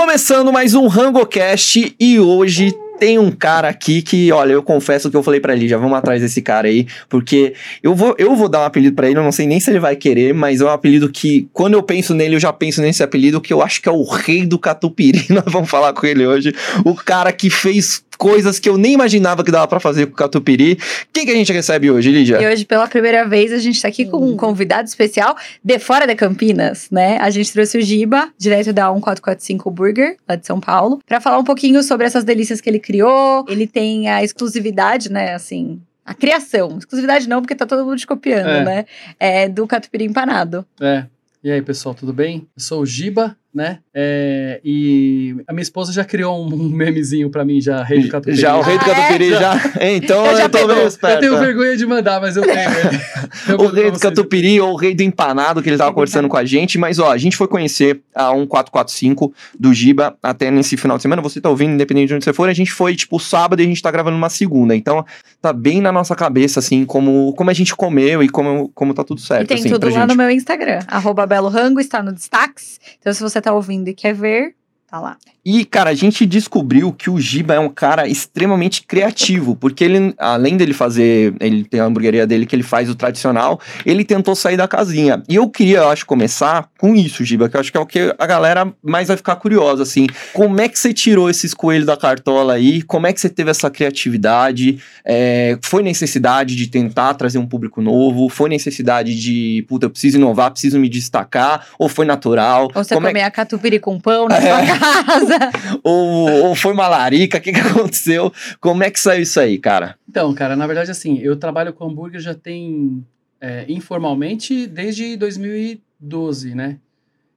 Começando mais um RangoCast e hoje tem um cara aqui que, olha, eu confesso que eu falei para ele, já vamos atrás desse cara aí, porque eu vou, eu vou dar um apelido para ele, eu não sei nem se ele vai querer, mas é um apelido que, quando eu penso nele, eu já penso nesse apelido, que eu acho que é o rei do catupiry. Nós vamos falar com ele hoje. O cara que fez coisas que eu nem imaginava que dava para fazer com o catupiry. Quem que a gente recebe hoje, Lídia? E hoje, pela primeira vez, a gente tá aqui com um convidado especial de fora de Campinas, né? A gente trouxe o Giba, direto da 1445 Burger, lá de São Paulo, para falar um pouquinho sobre essas delícias que ele criou. Ele tem a exclusividade, né, assim, a criação. Exclusividade não, porque tá todo mundo te copiando, É. né? É, do catupiry empanado. É. E aí, pessoal, tudo bem? Eu sou o Giba, né? É, e a minha esposa já criou um, memezinho pra mim, já, rei do catupiry. Já, o rei do Ah, é? catupiry já. Então Eu eu, já tô pegou. meio Eu esperto. tenho vergonha de mandar, mas eu tenho. Eu o rei do catupiry ou o rei do empanado que ele tava conversando com a gente, mas ó, a gente foi conhecer a 1445 do Giba até nesse final de semana, você tá ouvindo, independente de onde você for, a gente foi tipo sábado e a gente tá gravando uma segunda, então tá bem na nossa cabeça, assim, como, como a gente comeu e como, como tá tudo certo, e tem assim, tudo pra lá gente. no meu Instagram, arroba Belo Rango, está no destaques. Então, se você tá ouvindo e quer ver, tá lá. E, cara, a gente descobriu que o Giba é um cara extremamente criativo, porque ele, além dele fazer, ele tem a hamburgueria dele que ele faz o tradicional, ele tentou sair da casinha. E eu queria, eu acho, começar com isso, Giba, que eu acho que é o que a galera mais vai ficar curiosa, assim. Como é que você tirou esses coelhos da cartola aí? Como é que você teve essa criatividade? É, foi necessidade de tentar trazer um público novo? Foi necessidade de, puta, eu preciso inovar, preciso me destacar? Ou foi natural? Ou você Como é comer a catupiry com pão na É. sua casa. ou, ou foi uma larica? O que, que aconteceu? Como é que saiu isso aí, cara? Então, cara, na verdade, assim, eu trabalho com hambúrguer já tem é, informalmente desde 2012, né?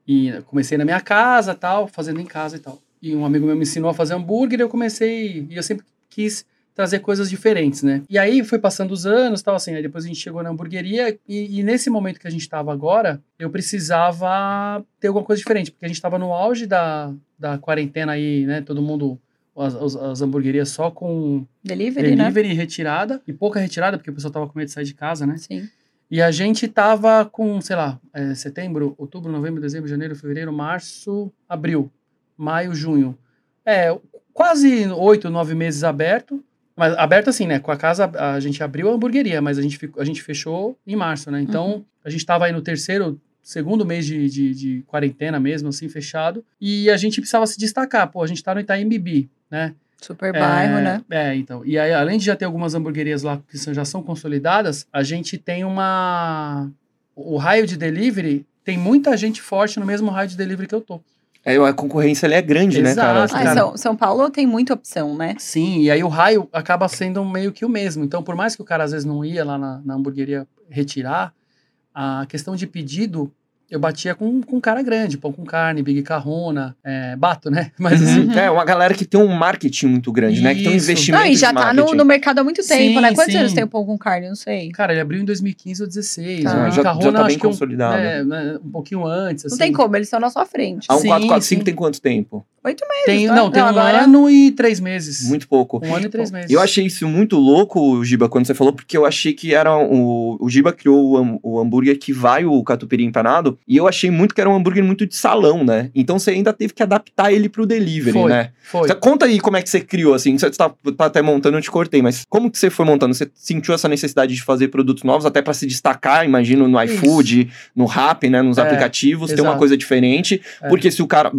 E comecei na minha casa, tal, fazendo em casa e tal. E um amigo meu me ensinou a fazer hambúrguer, eu comecei, e eu sempre quis trazer coisas diferentes, né? E aí foi passando os anos, tal, assim, aí depois a gente chegou na hamburgueria, e, e nesse momento que a gente estava agora, eu precisava ter alguma coisa diferente, porque a gente estava no auge da, da quarentena aí, né? Todo mundo, as, as, as hamburguerias só com Delivery, né? delivery e retirada, e pouca retirada, porque o pessoal tava com medo de sair de casa, né? Sim. E a gente tava com, sei lá, é, setembro, outubro, novembro, dezembro, janeiro, fevereiro, março, abril, maio, junho. É, quase oito, nove meses aberto. Mas aberto assim, né? Com a casa, a gente abriu a hamburgueria, mas a gente, ficou- a gente fechou em março, né? Então, a gente tava aí no terceiro, segundo mês de, de, de quarentena mesmo, assim, fechado. E a gente precisava se destacar. Pô, a gente tá no Itaim Bibi, né? Super bairro, é, né? É, então. E aí, além de já ter algumas hamburguerias lá que já são consolidadas, a gente tem uma. O raio de delivery tem muita gente forte no mesmo raio de delivery que eu tô. É, a concorrência ali é grande, né, cara? Exato, Ah, cara. São, São Paulo tem muita opção, né? Sim, e aí o raio acaba sendo meio que o mesmo. Então, por mais que o cara às vezes não ia lá na, na hamburgueria retirar, a questão de pedido. Eu batia com, com cara grande, pão com carne, big carrona, é, bato, né? Mas assim, Uhum. É, uma galera que tem um marketing muito grande, né? Que tem um Isso. investimento Não, e já tá no, no mercado há muito tempo, Sim, né? Quantos sim. anos tem o pão com carne? Não sei. cara, ele abriu em 2015 ou 16. Tá. O Ah, Big já, já Carrona, tá bem é um- consolidado. É, né, um pouquinho antes. Não assim. tem como, eles estão na sua frente. A Sim, 1445 sim. tem quanto tempo? Oito meses. Tem, tá? não, tem um agora- ano e três meses. Muito pouco. Um ano e três meses. Eu achei isso muito louco, Giba, quando você falou, porque eu achei que era o. O Giba criou o, o hambúrguer que vai o catupiry empanado, e eu achei muito que era um hambúrguer muito de salão, né? Então você ainda teve que adaptar ele pro delivery, Foi, né? Foi. Você- conta aí como é que você criou, assim. Você tá, tá até montando, eu te cortei, mas como que você foi montando? Você sentiu essa necessidade de fazer produtos novos, até pra se destacar, imagino, no Isso. iFood, no Rap, né? Nos É, aplicativos, ter uma exato. coisa diferente. É. Porque se o cara.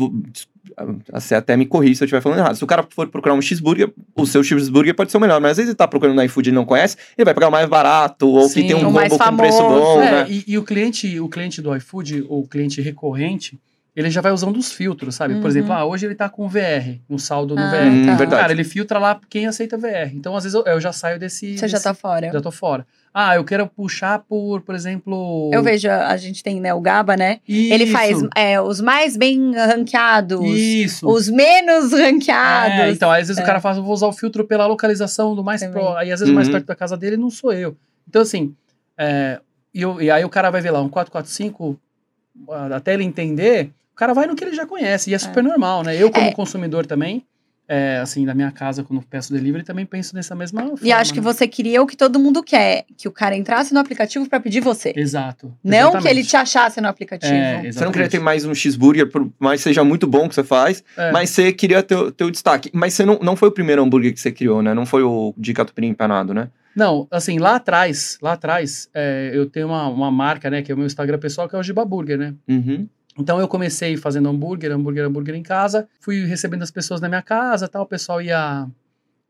Você até me corrige se eu estiver falando errado. Se o cara for procurar um cheeseburger, o seu cheeseburger pode ser o melhor. Mas às vezes ele tá procurando no iFood e ele não conhece, ele vai pegar o mais barato, ou Sim, que tem um combo com preço famoso, bom, É, né? e, e o cliente, o cliente do iFood, o cliente recorrente, ele já vai usando os filtros, sabe? Uhum. Por exemplo, ah, hoje ele tá com VR, um saldo no Ah, VR. Hum, tá. verdade. Cara, ele filtra lá quem aceita VR. Então, às vezes, eu, eu já saio desse. Você já desse- tá fora. Já tô fora. Ah, eu quero puxar por, por exemplo. Eu vejo, a gente tem, né, o Gaba, né? Ele Isso, faz é, os mais bem ranqueados, Isso. os menos ranqueados. É, então, às vezes É. o cara fala, vou usar o filtro pela localização do mais pro. Aí, às vezes, o mais Uhum. perto da casa dele não sou eu. Então, assim, é, e, eu- e aí o cara vai ver lá um 445, ah, até ele entender, o cara vai no que ele já conhece. E é super normal, né? Eu, como É. consumidor também, é, assim, da minha casa, quando peço delivery, também penso nessa mesma forma. E acho que né? você queria o que todo mundo quer, que o cara entrasse no aplicativo pra pedir você. Exato. Não que ele exatamente. te achasse no aplicativo. É, Você não queria ter exatamente. mais um cheeseburger, por mais seja muito bom que você faz, É. mas você queria ter, o- ter o destaque. Mas você não, não foi o primeiro hambúrguer que você criou, né? Não foi o de catupiry empanado, né? Não, assim, lá atrás, lá atrás, é, eu tenho uma, uma marca, né, que é o meu Instagram pessoal, que é o Giba Burger, né? Uhum. Então eu comecei fazendo hambúrguer, hambúrguer, hambúrguer em casa, fui recebendo as pessoas na minha casa, tal, o pessoal ia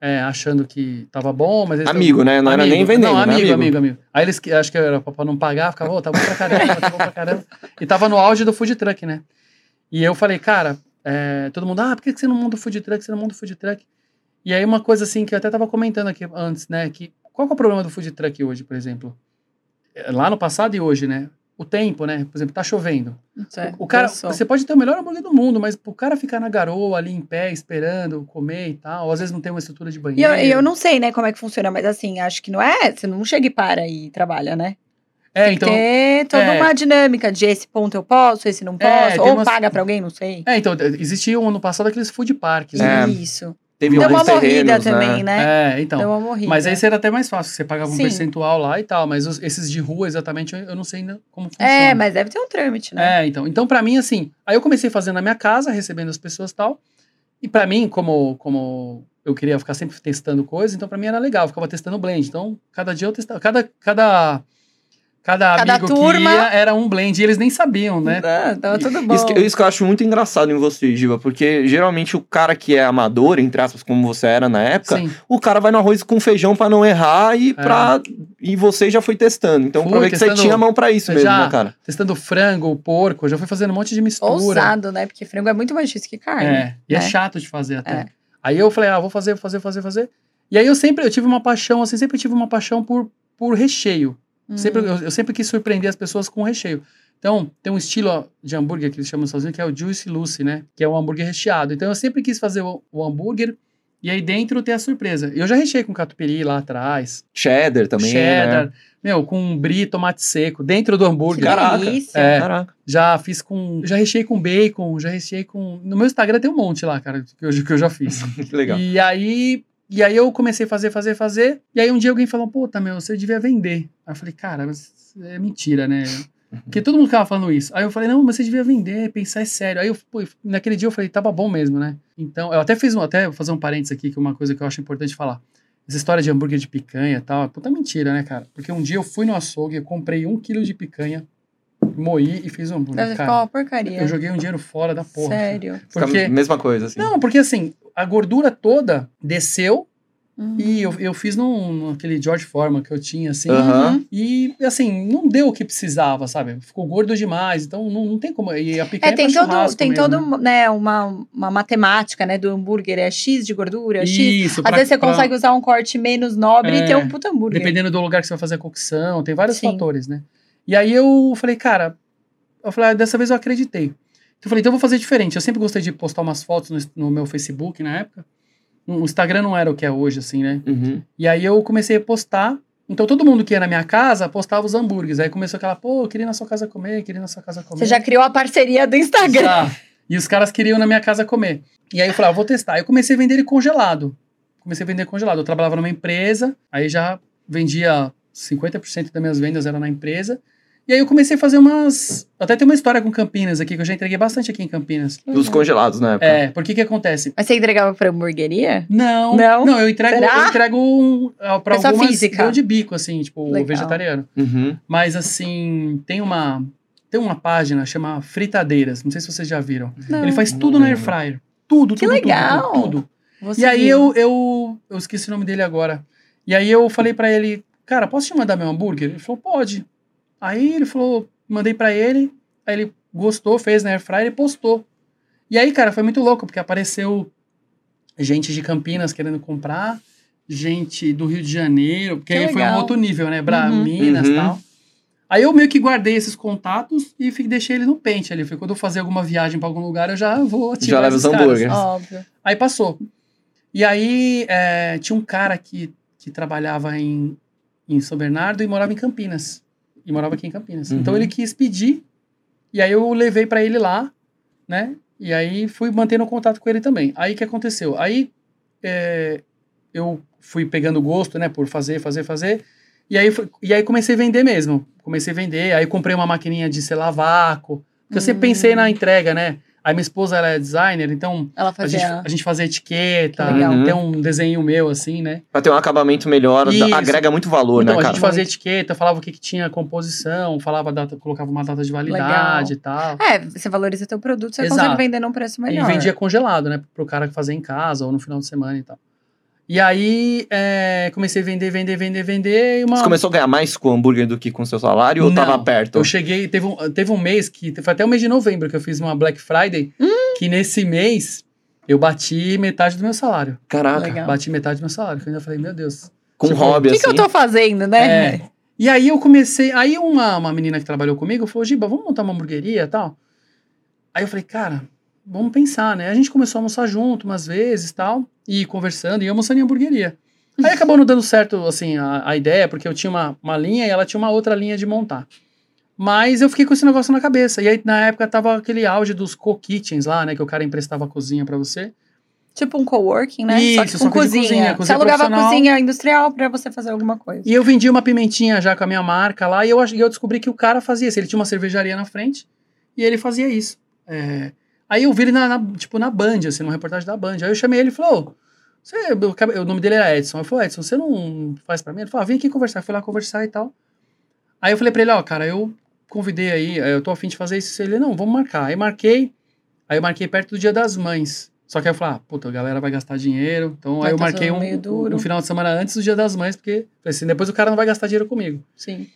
é, achando que tava bom, mas eles Amigo, né? Não era nem vendendo, Não, né? amigo, Amigo. amigo, amigo. Aí eles, acho que era pra não pagar, ficava, ô, tá bom pra caramba, tá bom pra caramba. E tava no auge do food truck, né? E eu falei, cara, é, todo mundo, ah, por que você não monta o food truck? Você não monta o food truck? E aí uma coisa assim que eu até tava comentando aqui antes, né? Que qual que é o problema do food truck hoje, por exemplo? É, Lá no passado e hoje, né? O tempo, né? Por exemplo, tá chovendo. Isso é, O cara, você pode ter o melhor hambúrguer do mundo, mas o cara ficar na garoa ali em pé, esperando comer e tal, ou às vezes não tem uma estrutura de banheiro. eu, e eu não sei, né, como é que funciona, mas assim, acho que não é. Você não chega e para e trabalha, né? É, Tem então. ter toda é. uma dinâmica de esse ponto eu posso, esse não É, posso, tem ou umas- paga pra alguém, não sei. É, então, existia ano passado aqueles food parks, né? É. Isso. Teve Deu uma morrida terrenos, também, né? É, então. Deu uma morrida. Mas aí era até mais fácil, você pagava um Sim. percentual lá e tal, mas os- esses de rua exatamente eu, eu não sei ainda como funciona. É, mas deve ter um trâmite, né? É, então. Então, pra mim, assim, aí eu comecei fazendo na minha casa, recebendo as pessoas e tal. E pra mim, como, como eu queria ficar sempre testando coisas, então pra mim era legal, eu ficava testando blend. Então, cada dia eu testava. Cada, cada, cada, Cada amigo turma- que ia era um blend e eles nem sabiam, né? Ah, tava tudo bom. Isso que, isso que eu acho muito engraçado em você, Giba, porque geralmente o cara que é amador, entre aspas, como você era na época, Sim. o cara vai no arroz com feijão pra não errar e pra. E você já foi testando. Então, Fui pra ver que você tinha mão pra isso mesmo, já- né, cara? Testando frango, porco, já fui fazendo um monte de mistura. Ousado, né? Porque frango é muito mais difícil que carne. É, e é né? chato de fazer até. É. Aí eu falei, ah, vou fazer, fazer, fazer, fazer. E aí eu sempre, eu tive uma paixão, assim, sempre tive uma paixão por, por recheio. Hum. Sempre, eu, eu sempre quis surpreender as pessoas com recheio. Então, tem um estilo de hambúrguer que eles chamam Unidos, que é o Juicy Lucy, né? Que é um hambúrguer recheado. Então, eu sempre quis fazer o, o hambúrguer e aí dentro ter a surpresa. Eu já recheei com catupiry lá atrás, Cheddar também. cheddar, Né? meu, com brie, tomate seco, dentro do Que hambúrguer. Caraca. delícia. É. Caraca. Já fiz com. Já recheei com bacon, já recheei com. No meu Instagram tem um monte lá, cara, que eu, que eu já fiz. Que legal. E aí. E aí eu comecei a fazer, fazer, fazer. E aí um dia alguém falou, puta, meu, você devia vender. Aí eu falei, cara, mas é mentira, né? Porque todo mundo ficava falando isso. Aí eu falei, não, mas você devia vender, pensar é sério. Aí eu, pô, naquele dia eu falei, tava bom mesmo, né? Então, eu até fiz um, até vou fazer um parênteses aqui, que é uma coisa que eu acho importante falar. Essa história de hambúrguer de picanha e tal, é puta mentira, né, cara? Porque um dia eu fui no açougue, eu comprei um quilo de picanha, moí e fiz um hambúrguer. Deve ficar Cara, uma porcaria. eu joguei um dinheiro fora da porra. Sério. Fica Porque, a mesma coisa, assim. não, porque assim, a gordura toda desceu Uhum. e eu, eu fiz num, naquele George Foreman que eu tinha, assim. Aham. E, assim, não deu o que precisava, sabe? Ficou gordo demais, então não, não tem como. E a picanha É, tem pra todo, tem mesmo, todo, né, uma, uma matemática, né, do hambúrguer, é X de gordura, né? X. Isso, Às pra- vezes você pra- consegue usar um corte menos nobre É, e ter um puta hambúrguer. Dependendo do lugar que você vai fazer a cocção, tem vários Sim. fatores, né? E aí eu falei, cara, eu falei, ah, dessa vez eu acreditei. Então eu falei, então eu vou fazer diferente. Eu sempre gostei de postar umas fotos no, no meu Facebook na época. O Instagram não era o que é hoje, assim, né? Uhum. E aí eu comecei a postar. Então todo mundo que ia na minha casa postava os hambúrgueres. Aí começou aquela, pô, eu queria ir na sua casa comer, queria ir na sua casa comer. Você já criou a parceria do Instagram. Já. E os caras queriam na minha casa comer. E aí eu falei, ah, vou testar. Aí eu comecei a vender ele congelado. Comecei a vender congelado. Eu trabalhava numa empresa, aí já vendia 50% das minhas vendas era na empresa. E aí eu comecei a fazer umas. Até tem uma história com Campinas aqui, que eu já entreguei bastante aqui em Campinas. Dos congelados na época. É, porque que acontece? Mas você entregava pra hamburgueria? Não, Não? eu entrego, Será? eu entrego um, ah, pra Pessoa algumas física. de bico, assim, tipo, Legal. vegetariano. Uhum. Mas assim, tem uma. Tem uma página chama Fritadeiras. Não sei se vocês já viram. Não. Ele faz Não tudo na lembro. air fryer. Tudo, Que tudo, legal. tudo, tudo, tudo. E aí eu, eu, eu esqueci o nome dele agora. E aí eu falei pra ele, cara, posso te mandar meu hambúrguer? Ele falou, pode. Aí ele falou, mandei pra ele, aí ele gostou, fez na air fryer e postou. E aí, cara, foi muito louco, porque apareceu gente de Campinas querendo comprar, gente do Rio de Janeiro, porque Que aí foi um outro nível, né? Bra Uhum. Minas e Uhum. tal. Aí eu meio que guardei esses contatos e deixei ele no pente ali. Foi quando eu fazer alguma viagem pra algum lugar, eu já vou ativar Já leva os hambúrgueres. Óbvio. Aí passou. E aí é, tinha um cara que, que trabalhava em, em São Bernardo e morava em Campinas. E morava aqui em Campinas. Uhum. Então ele quis pedir. E aí eu levei pra ele lá, né? E aí fui mantendo contato com ele também. Aí o que aconteceu? Aí é, eu fui pegando gosto, né, por fazer, fazer, fazer. E aí, e aí comecei a vender mesmo. Comecei a vender, aí comprei uma maquininha de selar vácuo. Porque eu sempre Hum. pensei na entrega, né? Aí minha esposa ela é designer, então Ela a fazia. gente, a gente fazia etiqueta, Que legal. tem um desenho meu, assim, né? Pra ter um acabamento melhor, Isso. agrega muito valor, então né, a cara? gente fazia etiqueta, falava o que, que tinha composição, falava a data, colocava uma data de validade e tal. É, você valoriza teu produto, você Exato. consegue vender num preço melhor. E vendia congelado, né? Pro cara que fazia em casa ou no final de semana e tal. E aí é, comecei a vender, vender, vender, vender. E uma... Você começou a ganhar mais com o hambúrguer do que com o seu salário ou Não, tava perto? Eu cheguei, teve um, teve um mês que, foi até o mês de novembro que eu fiz uma Black Friday, Hum. que nesse mês eu bati metade do meu salário. Caraca, Legal. Bati metade do meu salário. que Eu ainda falei, meu Deus. com Tipo, hobby O que, assim. que eu tô fazendo, né? É. E aí eu comecei. Aí uma, uma menina que trabalhou comigo falou: Giba, vamos montar uma hamburgueria e tal. Aí eu falei, cara, vamos pensar, né? A gente começou a almoçar junto umas vezes e tal, e conversando e almoçando em hamburgueria. Aí acabou não dando certo, assim, a, a ideia, porque eu tinha uma, uma linha e ela tinha uma outra linha de montar. Mas eu fiquei com esse negócio na cabeça. E aí, na época, tava aquele auge dos co-kitchens lá, né? Que o cara emprestava a cozinha pra você. Tipo um coworking, né? só que Isso, com só que de cozinha. cozinha, Você cozinha alugava a cozinha industrial pra você fazer alguma coisa. E eu vendi uma pimentinha já com a minha marca lá, e eu, eu descobri que o cara fazia isso. Ele tinha uma cervejaria na frente, e ele fazia isso. É, Aí eu vi ele na, na- tipo, na Band, assim, numa reportagem da Band. Aí eu chamei ele e falou, você, eu o nome dele era Edson. Eu falei, Edson, você não faz pra mim? Ele falou, ah, vem aqui conversar. Eu fui lá conversar e tal. Aí eu falei pra ele, ó, cara, eu convidei aí, eu tô afim de fazer isso. Ele, não, vamos marcar. Aí marquei, aí eu marquei perto do Dia das Mães. Só que aí eu falei, ah, puta, a galera vai gastar dinheiro. Então Vai aí eu tá marquei um, um final de semana antes do Dia das Mães, porque assim, depois o cara não vai gastar dinheiro comigo. Sim.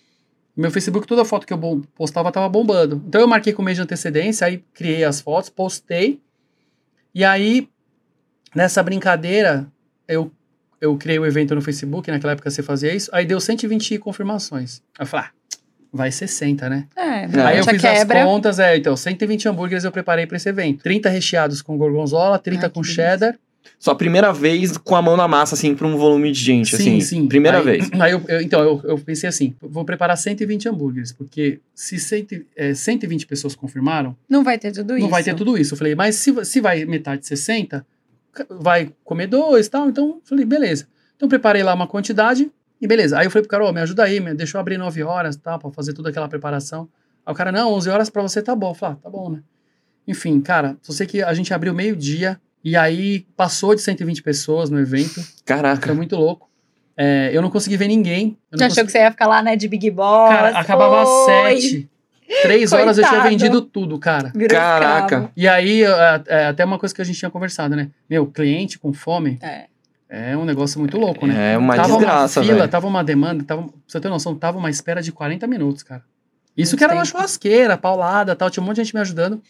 Meu Facebook, toda foto que eu postava tava bombando. Então eu marquei com um mês de antecedência, aí criei as fotos, postei. E aí, nessa brincadeira, eu, eu criei o evento no Facebook, naquela época você fazia isso, aí deu 120 confirmações. Aí eu falei, ah, vai 60, né? É, Aí eu fiz quebra. as contas, é, então, 120 hambúrgueres eu preparei para esse evento. 30 recheados com gorgonzola, 30 Ai, com cheddar. Sua primeira vez com a mão na massa, assim, pra um volume de gente, assim. Primeira Aí- vez. Aí eu, eu- então, eu, eu pensei assim, vou preparar 120 hambúrgueres, porque se 100, é, 120 pessoas confirmaram, Não vai ter tudo isso. não vai ter tudo isso. Eu falei, mas se, se vai metade 60, ca- vai comer dois e tal. Então, eu falei, beleza. Então, preparei lá uma quantidade e beleza. Aí eu falei pro cara, ó, me ajuda aí, me deixa eu abrir 9 horas, tá, pra fazer toda aquela preparação. Aí o cara, não, 11 horas pra você tá bom. Eu falei, ah, tá bom, né? Enfim, cara, só sei que a gente abriu meio-dia e aí passou de 120 pessoas no evento. Foi Caraca. muito louco. É, eu não consegui ver ninguém. Eu Já não achou que consegui... você ia ficar lá, né, de Big Boss? Cara, acabava às sete. Três horas eu tinha vendido tudo, cara. virou Caraca. escravo. E aí, é, é, até uma coisa que a gente tinha conversado, né? Meu, cliente com fome É. é um negócio muito louco, né? É uma tava desgraça, uma fila, velho. tava uma demanda, tava, pra você ter noção, tava uma espera de 40 minutos, cara. Isso Muito que era uma tempo. churrasqueira, paulada tal, tinha um monte de gente me ajudando.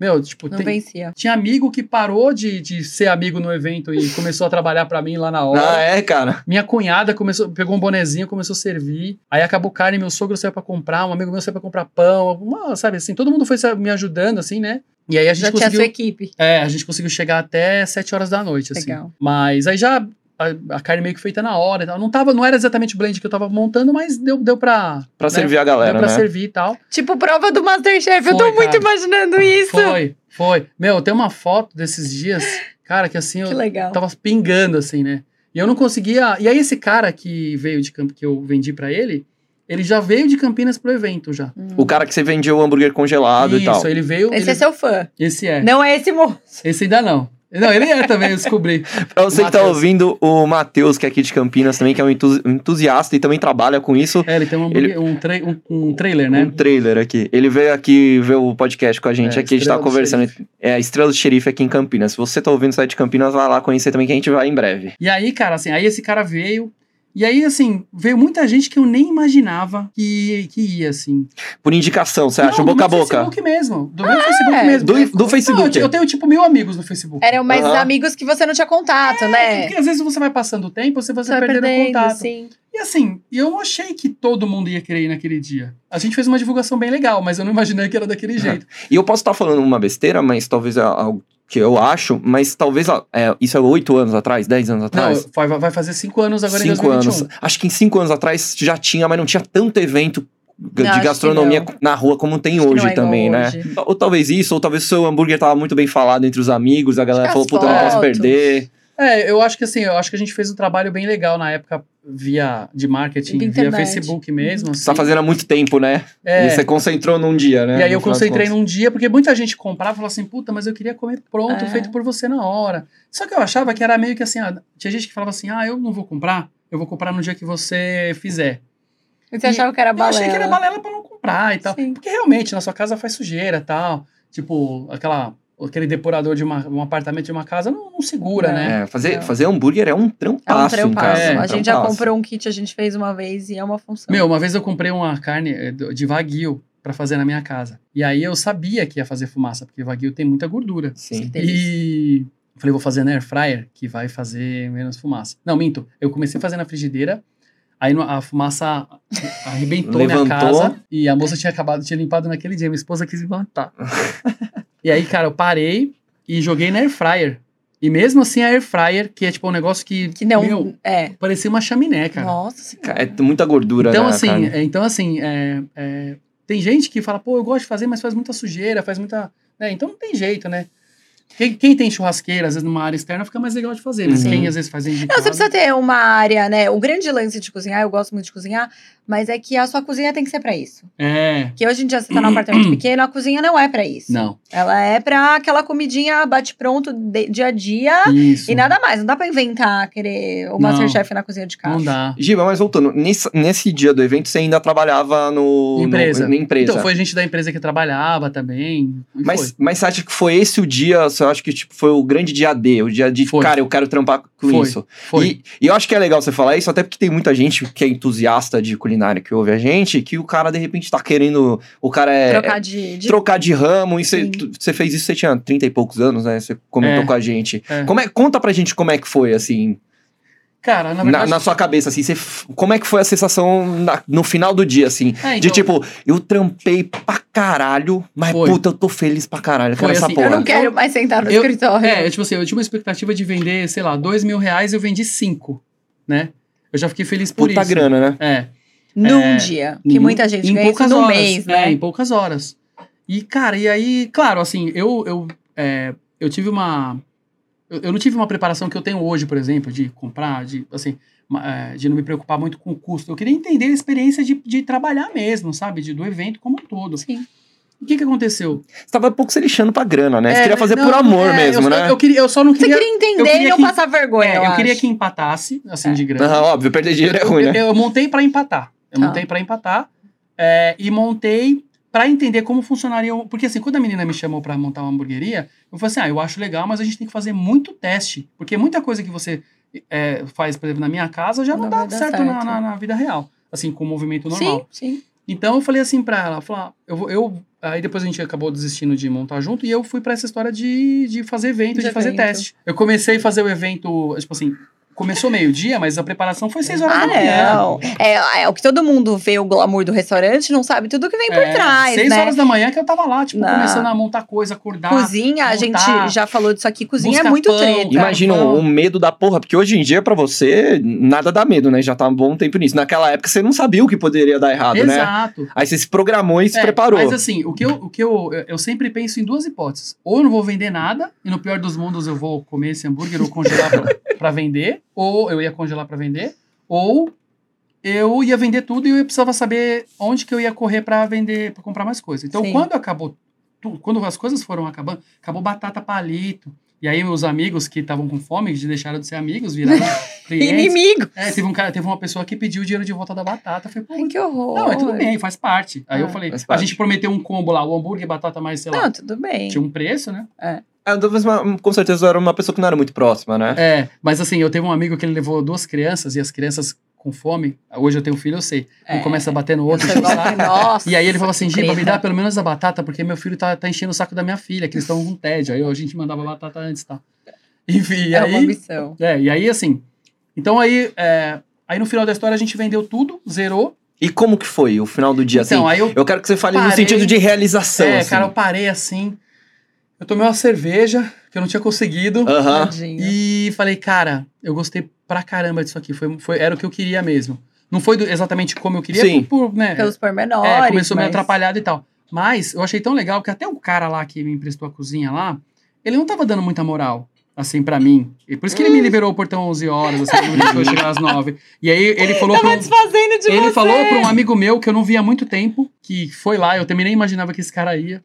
Meu, tipo, Não tem- vencia. tinha amigo que parou de, de ser amigo no evento e começou a trabalhar pra mim lá na hora. Ah, é, cara. Minha cunhada começou, pegou um bonezinho, começou a servir. Aí acabou carne, meu sogro saiu pra comprar, um amigo meu saiu pra comprar pão, uma, sabe assim, todo mundo foi me ajudando, assim, né? E aí a gente Já tinha conseguiu. sua equipe. É, a gente conseguiu chegar até 7 horas da noite, assim. Legal. Mas aí já a, a carne meio que feita na hora e tal. Não, tava, não era exatamente o blend que eu tava montando, mas deu, deu pra. Pra né? servir a galera, Deu pra né? servir e tal. Tipo prova do Masterchef. eu tô Foi, muito cara. imaginando isso. Foi, foi. Meu, tem uma foto desses dias, cara, que assim, eu Que legal. tava pingando, assim, né? E eu não conseguia. E aí, esse cara que veio de Campinas, que eu vendi pra ele, ele já veio de Campinas pro evento já. O cara que você vendia o hambúrguer congelado e Isso, tal. ele veio. Esse ele- é seu fã. Esse é. Não é esse moço. Esse ainda não. Não, ele é também, eu descobri. Pra você que tá ouvindo, o Matheus, que é aqui de Campinas também, que é um entusi- entusiasta e também trabalha com isso. É, ele tem um, hambúrguer- um, tra- um, um trailer, né? Um trailer aqui. Ele veio aqui ver o podcast com a gente. É, aqui a gente tá conversando. É a Estrela do Xerife aqui em Campinas. Se você tá ouvindo o site de Campinas, vai lá conhecer também, que a gente vai em breve. E aí, cara, assim, aí esse cara veio. E aí, assim, veio muita gente que eu nem imaginava que, que ia, assim. Por indicação, você acha? Não, Boca a do boca. Facebook mesmo. Do meu Facebook mesmo. Do, do Não, eu, Facebook. eu tenho, tipo, mil amigos no Facebook. Eram mais Aham. amigos que você não tinha contato, né? Porque às vezes você vai passando o tempo, você vai Você vai perdendo perdendo, contato. sim. E assim, eu achei que todo mundo ia querer ir naquele dia. A gente fez uma divulgação bem legal, mas eu não imaginei que era daquele jeito. E eu posso estar falando uma besteira, mas talvez é algo que eu acho, mas talvez é, isso é oito anos atrás, dez anos Não, atrás. vai, vai fazer cinco anos agora em cinco 2021. anos. Acho que em cinco anos atrás já tinha, mas não tinha tanto evento de Não, que gastronomia não. na rua como tem Acho hoje não é também, né? hoje. Ou talvez isso, ou talvez o seu hambúrguer tava muito bem falado entre os amigos, a galera falou, puta, eu não posso perder. É, eu acho que assim, eu acho que a gente fez um trabalho bem legal na época via de marketing, De via. Facebook mesmo. Você tá assim. fazendo há muito tempo, né? É. E você concentrou num dia, né? E aí eu concentrei num dia, porque muita gente comprava e falava assim, puta, mas eu queria comer pronto, É. feito por você na hora. Só que eu achava que era meio que assim, ah, tinha gente que falava assim, ah, eu não vou comprar, eu vou comprar no dia que você fizer. E Você achava que era Eu balela. achei que era balela pra não comprar e tal. Sim. Porque realmente, na sua casa faz sujeira e tal. Tipo, aquela, aquele depurador de uma- um apartamento de uma casa não, não segura, Não. né? É, fazer, Não. fazer hambúrguer é um É um trampaço, trampaço. É, a gente já trampaço. comprou um kit, a gente fez uma vez e é uma função. Meu, uma vez eu comprei uma carne eh, de wagyu pra fazer na minha casa. E aí eu sabia que ia fazer fumaça, porque wagyu tem muita gordura. Sim. E eu falei, vou fazer na air fryer, que vai fazer menos fumaça. Não, minto. Eu comecei a fazer na frigideira, aí a fumaça arrebentou minha casa e a moça tinha acabado, tinha limpado naquele dia. Minha esposa quis me matar. e aí, cara, eu parei e joguei na air fryer. E mesmo assim, a air fryer, que é tipo um negócio que, Que não. meu, é. parecia uma chaminé, cara. Nossa senhora. É muita gordura, Então, né, assim, carne? é, então, assim, é, é, tem gente que fala, pô, eu gosto de fazer, mas faz muita sujeira, faz muita. né, Então não tem jeito, né? Quem, quem tem churrasqueira, às vezes numa área externa, fica mais legal de fazer. Mas Uhum. quem às vezes faz dentro de Não, você precisa ter uma área, né? O grande lance de cozinhar, eu gosto muito de cozinhar, mas é que a sua cozinha tem que ser pra isso. É. Porque hoje em dia você tá num apartamento pequeno, a cozinha não é pra isso. Não. Ela é pra aquela comidinha bate-pronto dia a dia Isso. e nada mais. Não dá pra inventar, querer o. Masterchef na cozinha de casa. Não dá. Giba, mas voltando, nesse, nesse dia do evento você ainda trabalhava no, no- Empresa. na empresa. Então, foi gente da empresa que trabalhava também. Mas, mas você acha que foi esse o dia, você acha que tipo, foi o grande dia D, o dia de, Foi. cara, eu quero trampar com Foi. isso. Foi. E, e eu acho que é legal você falar isso, até porque tem muita gente que é entusiasta de culinária que ouve a gente, que o cara de repente tá querendo, o cara é... Trocar é- de. de- Trocar de ramo, e você fez isso, você tinha 30 e poucos anos, né? Você comentou É. com a gente. É. Como é, conta pra gente como é que foi, assim, Cara, na na, verdade. na sua cabeça, assim, você, como é que foi a sensação na- no final do dia, assim? É, De então, tipo, eu trampei pra caralho, mas Foi. puta, eu tô feliz pra caralho, eu quero Foi essa assim, porra. Eu não quero mais sentar no Eu- escritório. É, tipo assim, eu tinha uma expectativa de vender, sei lá, dois mil reais eu vendi cinco, né? Eu já fiquei feliz por Puta isso. grana, né? É. Num É, dia. Que Em- muita gente em ganha isso poucas no horas, mês, É, né? em poucas horas. E, cara, e aí, claro, assim, eu, eu, é, eu tive uma. Eu, eu não tive uma preparação que eu tenho hoje, por exemplo, de comprar, de, assim, é, de não me preocupar muito com o custo. Eu queria entender a experiência de, de trabalhar mesmo, sabe? De, do evento como um todo. Sim. O que que aconteceu? Você tava pouco se lixando pra grana, né? Você É, queria fazer não, por amor é, mesmo, eu, né? Eu, queria, eu só não Você queria. queria entender eu queria e não que- passar vergonha, é, eu, eu queria acho. que empatasse, assim, É. de grana. Aham, óbvio, perder dinheiro é ruim, Eu, né? eu montei pra empatar. Eu Tá. montei pra empatar. é, e montei pra entender como funcionaria. o- Porque assim, quando a menina me chamou pra montar uma hamburgueria, eu falei assim: ah, eu acho legal, mas a gente tem que fazer muito teste. Porque muita coisa que você é, faz, por exemplo, na minha casa já não, Não dá dar certo, Na, certo. na- na vida real. Assim, com o movimento normal. Sim, sim. Então eu falei assim pra ela, falar, eu vou, eu aí depois a gente acabou desistindo de montar junto e eu fui pra essa história de, de fazer evento, de, De fazer evento. teste. Eu comecei a fazer o evento, tipo assim, começou meio-dia, mas a preparação foi seis horas Ah, da manhã. não. É, é o que todo mundo vê o glamour do restaurante, não sabe tudo que vem por É, trás, seis né? horas da manhã que eu tava lá, tipo, Não. começando a montar coisa, acordar. Cozinha, a gente montar, já falou disso aqui, cozinha é muito pão, treta. Imagina Carvão. o medo da porra, porque hoje em dia, pra você, nada dá medo, né? Já tá um bom tempo nisso. Naquela época, você não sabia o que poderia dar errado, né? Exato. Aí você se programou e se É, preparou. Mas assim, o que, eu, o que eu, eu sempre penso em duas hipóteses. Ou eu não vou vender nada, e no pior dos mundos eu vou comer esse hambúrguer ou congelar pra, pra vender, ou eu ia congelar pra vender, ou eu ia vender tudo e eu precisava saber onde que eu ia correr pra vender, pra comprar mais coisa. Então, Sim. quando acabou, quando as coisas foram acabando, acabou batata palito. E aí meus amigos que estavam com fome, que deixaram de ser amigos, viraram clientes. Inimigo. É, teve, um cara, teve uma pessoa que pediu o dinheiro de volta da batata. Eu falei, pô, Ai, que horror. não, é tudo bem, faz parte. Aí eu Ah, falei, a gente prometeu um combo lá, o hambúrguer, batata mais, sei lá, Não, tudo bem. tinha um preço, né? Ah, talvez uma- com certeza era uma pessoa que não era muito próxima, né? É, mas assim, eu teve um amigo que ele levou duas crianças e as crianças com fome, hoje eu tenho filho, eu sei, um É. começa a bater no outro, enche o igual- saco. Nossa. E aí ele falou assim, Giba, me dá pelo menos a batata, porque meu filho tá, tá enchendo o saco da minha filha, que eles estão com tédio. Aí a gente mandava batata antes, tá? Enfim, e É uma aí... missão. É, e aí assim, então aí, é, aí no final da história a gente vendeu tudo, zerou. E como que foi o final do dia, Então, assim? aí eu Eu quero que você fale no parei- sentido de realização, É, assim. cara, eu parei assim. Eu tomei uma cerveja que eu não tinha conseguido. E falei, cara, eu gostei pra caramba disso aqui. Foi, foi, era o que eu queria mesmo. Não foi do- exatamente como eu queria, Sim. por, por, né? Pelos pormenores. É, começou meio mas- atrapalhado e tal. Mas eu achei tão legal que até o cara lá que me emprestou a cozinha lá, ele não tava dando muita moral, assim, pra mim. E por isso que ele me liberou o portão 11 horas, assim, não deixou eu chegar às 9. E aí ele falou pra Tava um, desfazendo de ele você. falou pra um amigo meu que eu não via há muito tempo, que foi lá, eu também nem imaginava que esse cara ia.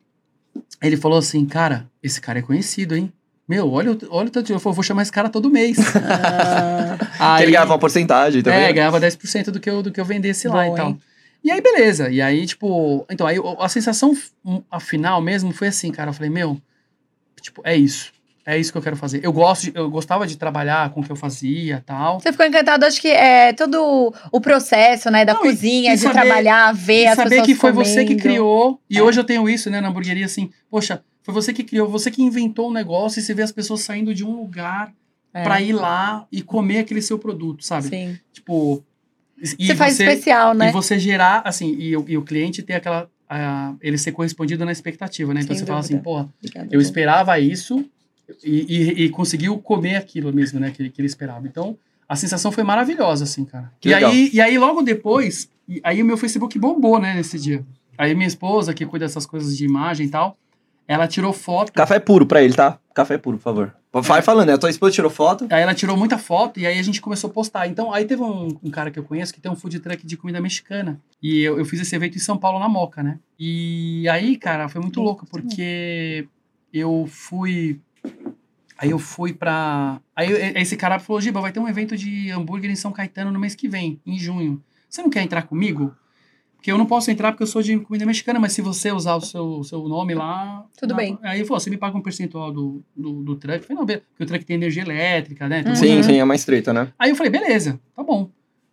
Ele falou assim, cara, esse cara é conhecido, hein? Meu, olha, o- olha. Eu vou chamar esse cara todo mês. Ah, Aí- ele ganhava uma porcentagem também. é, ganhava 10% do que eu, do que eu vendesse lá Bom, e tal. hein? E aí, beleza. E aí, tipo, então, aí a sensação f- a final mesmo foi assim, cara. Eu falei, meu, tipo, é isso. É isso que eu quero fazer. Eu gosto, eu gostava de trabalhar com o que eu fazia tal. Você ficou encantado, acho que é todo o processo, né, da Não, e- cozinha, e de saber- trabalhar, ver E as saber pessoas que foi você que comendo. criou. E É. hoje eu tenho isso, né, na hamburgueria, assim, poxa, foi você que criou, você que inventou o negócio e você vê as pessoas saindo de um lugar É, pra ir lá e comer aquele seu produto, sabe? Sim. Tipo. e você faz especial, né? E você gerar, assim, e, o- e o cliente ter aquela. a- ele ser correspondido na expectativa, né? Então Sem você fala assim, dúvida. porra, Obrigada, eu esperava isso e, e- e conseguiu comer aquilo mesmo, né? Que, ele- que ele esperava. Então, a sensação foi maravilhosa, assim, cara. Que e, legal. aí, e aí, logo depois, e- aí o meu Facebook bombou, né, nesse dia. Aí minha esposa, que cuida dessas coisas de imagem e tal, ela tirou foto. Café puro pra ele, tá? Café puro, por favor. Vai falando, né? A tua esposa tirou foto. Aí ela tirou muita foto e aí a gente começou a postar. Então, aí teve um, um cara que eu conheço que tem um food truck de comida mexicana. E eu, eu fiz esse evento em São Paulo, na Moca, né? E aí, cara, foi muito louco, porque eu fui. Aí eu fui pra. Aí esse cara falou: Giba, vai ter um evento de hambúrguer em São Caetano no mês que vem, em junho. Você não quer entrar comigo? Porque eu não posso entrar porque eu sou de comida mexicana, mas se você usar o seu, seu nome lá. Tudo bem. Aí ele falou: você me paga um percentual do, do, do truck. Eu falei: não, beleza, porque o truck tem energia elétrica, né? Sim, sim, é mais treta, né? Aí eu falei, beleza, tá bom.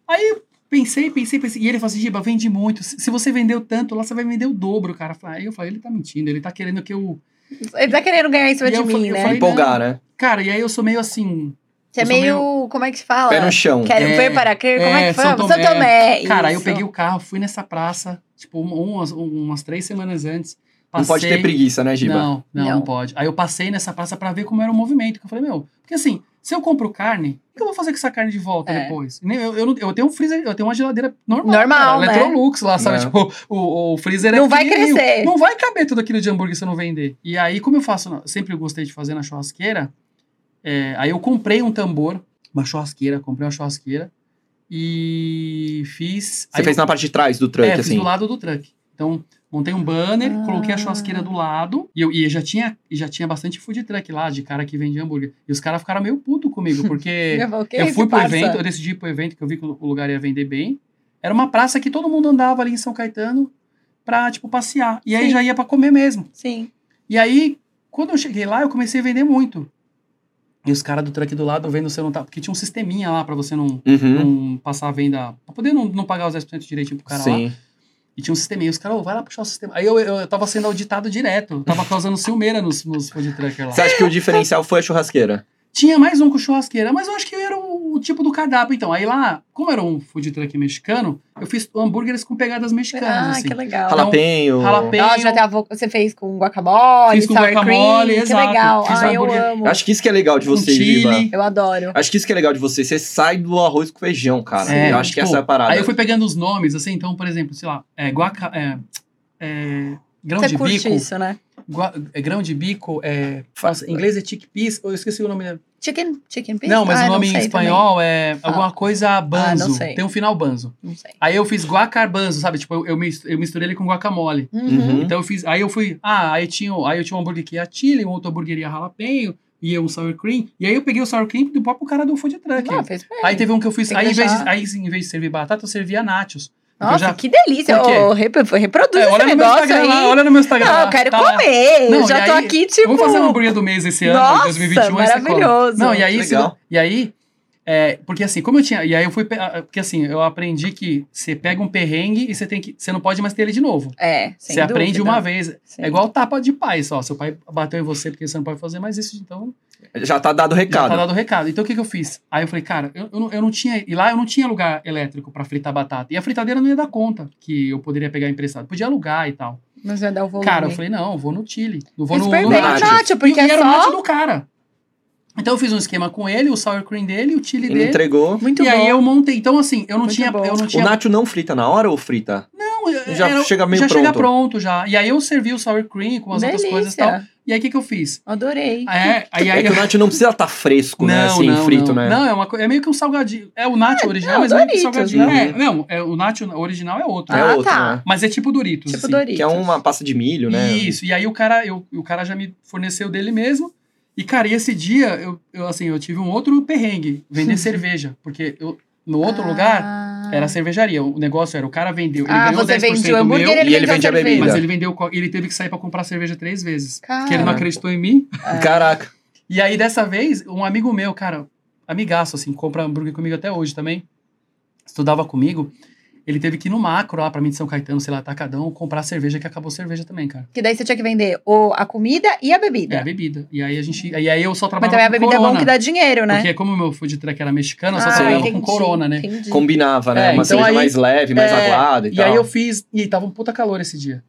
Aí eu pensei, pensei, pensei. E ele falou assim, Giba, vende muito. Se você vendeu tanto, lá você vai vender o dobro, cara. Aí eu falei, ele tá mentindo, ele tá querendo que eu. Ele tá querendo ganhar em cima E de eu mim, falei- né? falei- Empolgar, né? Cara, e aí eu sou meio assim. Você é sou meio. Como é que se fala? Pé no chão. Quero É, ver para crer. Como é é, que foi? São São Tomé. Tomé. Cara, aí eu peguei o carro, fui nessa praça, tipo, um- umas, umas três semanas antes. Não pode ter passei- preguiça, né, Giba? Não, não, não, Não. pode. Aí eu passei nessa praça pra ver como era o movimento. Que eu falei, meu, porque assim, se eu compro carne, o que eu vou fazer com essa carne de volta É. depois? Eu, eu, não- eu tenho um freezer, eu tenho uma geladeira normal. Normal, cara, né? Electrolux lá, sabe? É. Tipo, o, o freezer é Não vai pequenininho. crescer. Não vai caber tudo aquilo de hambúrguer se eu não vender. E aí, como eu faço, sempre gostei de fazer na churrasqueira, é, aí eu comprei um tambor, uma churrasqueira, comprei uma churrasqueira e fiz. Você aí fez eu- na parte de trás do truck, é, fiz assim. do lado do truck. Então, montei um banner, Ah. coloquei a churrasqueira do lado. E eu e já tinha, e já tinha bastante food truck lá, de cara que vende hambúrguer. E os caras ficaram meio puto comigo, porque Eu, vou, "Que eu esse fui pro parça?" evento, eu decidi ir pro evento, que eu vi que o lugar ia vender bem. Era uma praça que todo mundo andava ali em São Caetano pra, tipo, passear. E aí Sim. já ia pra comer mesmo. Sim. E aí, quando eu cheguei lá, eu comecei a vender muito. E os caras do truck do lado vendo se eu não tá. Porque tinha um sisteminha lá pra você não, Uhum. não passar a venda. Pra poder não, não pagar os 10% direitinho pro cara lá. E tinha um sisteminha. Os caras, "Ô, vai lá puxar o sistema. Aí eu, eu, eu tava sendo auditado direto. Eu tava causando ciumeira nos, nos food trucker lá. Você acha que o diferencial foi a churrasqueira? Tinha mais um com churrasqueira, mas eu acho que era o, o tipo do cardápio. Então, aí lá, como era um food truck mexicano, eu fiz hambúrgueres com pegadas mexicanas, Ah, assim. que legal. Nossa, já tava, você fez com guacamole, Fiz com sour guacamole, cream, exato. que legal. Fiz Ah, eu amo. Acho que isso que é legal de você. Giba. Eu adoro. Acho que isso que é legal de você. Você sai do arroz com feijão, cara. É, eu acho que tipo, essa é a parada. Aí eu fui pegando os nomes, assim, então, por exemplo, sei lá, é, guaca, é, é, grão Você de curte bico. isso, né? É, grão de bico, é, nossa, em inglês é chickpeas, eu esqueci o nome. Chicken, chicken peas? Não, mas Ah, o nome em espanhol é Ah. alguma coisa banzo. sei. Tem um final banzo. também. Não sei. Aí eu fiz guacarbanzo, sabe? Tipo, eu, eu, mis- eu misturei ele com guacamole. Uhum. Então eu fiz. Aí eu fui. Ah, aí tinha, aí eu tinha um hambúrguer que ia chile, um outro hambúrguer ia jalapeno, e um sour cream. E aí eu peguei o sour cream do próprio cara do food truck. Ah, fez bem. Aí teve um que eu fiz. Aí, em vez de, aí, em vez de servir batata, eu servia nachos. Nossa, já- que delícia. Ô, rep- reproduz É, esse olha no meu negócio aí. lá, olha no meu Instagram Não, lá. eu quero tá comer. Não, eu já tô aí, aqui, tipo... Vamos fazer um hambúrguer do mês esse ano, Nossa, 2021. aí você come. maravilhoso. Não, e aí, se- e aí é, porque assim, como eu tinha, e aí eu fui, ah, porque assim, eu aprendi que você pega um perrengue e você tem que, você não pode mais ter ele de novo. É, sem Você aprende uma vez. Sim. É igual tapa de pai só. Seu pai bateu em você porque você não pode fazer mais isso, então Já tá dado o já recado. tá dado o recado. Então o que, que eu fiz? Aí eu falei, cara, eu, eu, não, eu não tinha. E lá eu não tinha lugar elétrico pra fritar batata. E a fritadeira não ia dar conta que eu poderia pegar emprestado. Podia alugar e tal. Mas vai dar o volume. Cara, eu falei, não, eu vou no Chile. Eu vou É no, super no Nacho. Nacho, porque e, e é era o só... Nacho do cara. Então eu fiz um esquema com ele, o sour cream dele, o chili Ele dele. entregou. Muito e bom. aí eu montei. Então, assim, eu não Muito tinha. bom. Eu não O tinha nacho não frita na hora ou frita? não, já era- chega meio já chega pronto. pronto já. E aí eu servi o sour cream com as outras coisas e tal. Delícia. E aí o que, que eu fiz? Adorei. É, aí, É aí que o nacho não precisa estar fresco, né? Assim, frito, não. né? Não, é, uma, é meio que um salgadinho. É o nacho original, não, mas meio que um Doritos, salgadinho. né? É, não, é, o nacho original é outro. É Ah, outro, tá. né? Mas é tipo Doritos. Tipo assim. Doritos. Que é uma pasta de milho, né? Isso, e aí o cara, eu, o cara já me forneceu dele mesmo. E, cara, e esse dia, eu, eu, assim, eu tive um outro perrengue, vender cerveja. Porque eu, no outro Ah. lugar, era cervejaria. O negócio era, o cara vendeu, ele Ah, ganhou você 10% vende o do hambúrguer meu, ele e ele vende a vende a cerveja. bebida. mas ele vendeu, ele teve que sair pra comprar cerveja três vezes. Cara. Porque ele não acreditou em mim. Caraca. E aí, dessa vez, um amigo meu, cara, amigaço, assim, compra hambúrguer comigo até hoje também, estudava comigo, ele teve que ir no macro lá pra mim de São Caetano, sei lá, Tacadão, comprar cerveja, que acabou cerveja também, cara. Que daí você tinha que vender o, a comida e a É, bebida. a bebida. E aí a gente. E aí eu só Mas trabalhava também a bebida é corona. bom que dá dinheiro, né? Porque como o meu food truck era mexicano, eu só Ah, trabalhava entendi, com corona, né? entendi. Combinava, né? É, uma então cerveja aí- mais leve, mais é, aguada e, E tal. aí eu fiz. E tava um puta calor esse dia.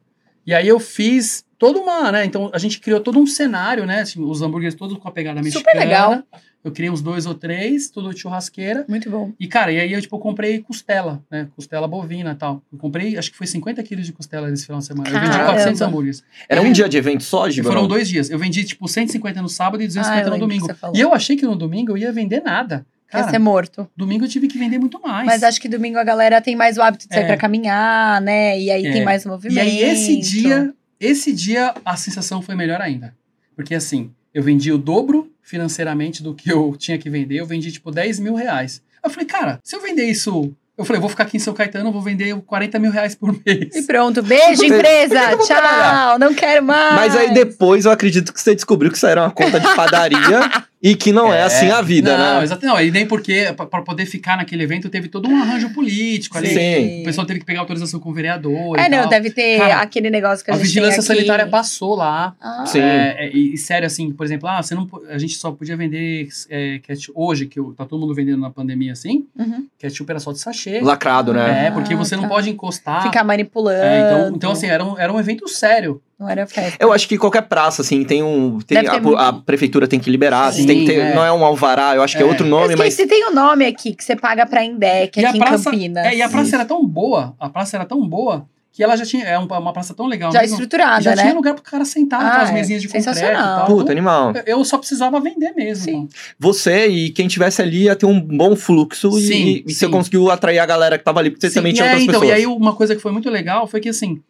E aí eu fiz toda uma, né? Então a gente criou todo um cenário, né? assim, Os hambúrgueres todos com a pegada Super mexicana. legal. Eu criei uns dois ou três, tudo de churrasqueira. Muito bom. E, cara, e aí eu, tipo, comprei costela, né? Costela bovina e tal. Eu comprei, acho que foi 50 quilos de costela nesse final de semana. Eu vendi Caramba. 400 hambúrgueres. Era um dia de evento só, E Giba? foram dois dias. Eu vendi, tipo, 150 no sábado e 250 Ah, no domingo. E eu achei que no domingo eu ia vender nada. Quer Cara, ser morto. domingo eu tive que vender muito mais. Mas acho que domingo a galera tem mais o hábito de sair É. pra caminhar, né? E aí É. tem mais movimento. E aí, esse dia, esse dia, a sensação foi melhor ainda. Porque assim, eu vendi o dobro financeiramente do que eu tinha que vender. Eu vendi, tipo, 10 mil reais. Eu falei, cara, se eu vender isso. Eu falei, eu vou ficar aqui em São Caetano, eu vou vender 40 mil reais por mês. E pronto. Beijo, Por que que empresa. Tchau. trabalhar? Não quero mais. Mas aí depois eu acredito que você descobriu que isso era uma conta de padaria e que não é, É. assim a vida, não, né? Não, e nem porque, pra- pra poder ficar naquele evento, teve todo um arranjo político ali. Sim. O pessoal teve que pegar autorização com o vereador. É, e não, tal. deve ter Cara, aquele negócio que a, A gente vigilância tem aqui. sanitária passou lá. Ah, Sim. É, é, e, e sério, assim, por exemplo, ah, você não, a gente só podia vender é, ketchup, hoje, que o- tá todo mundo vendendo na pandemia assim, uhum. ketchup era só de sachê. Lacrado, né? É, porque Ah, você não tá. pode encostar. Ficar manipulando. É, então, então, assim, era um, era um evento sério. Não era festa. Eu acho que qualquer praça, assim, tem um. Tem, a, muito. a prefeitura tem que liberar, Sim, tem que ter. é. Não é um alvará, eu acho que é É. outro Eu nome, mas. esqueci, tem o nome aqui que você paga pra Indec, E a aqui em praça- Campinas. É, e a praça Isso. era tão boa, a praça era tão boa, que ela já tinha. É uma, praça tão legal. Já mesmo, estruturada, já né? tinha lugar pro cara sentar, Ah, aquelas é. mesinhas de concreto e Sensacional. tal. Puta, animal. Eu só precisava vender mesmo. Sim. então. Você e quem tivesse ali ia ter um bom fluxo e- Sim, e, você sim. conseguiu atrair a galera que tava ali, porque você Sim, também e tinha é, outras então, pessoas. E aí uma coisa que foi muito legal foi que assim,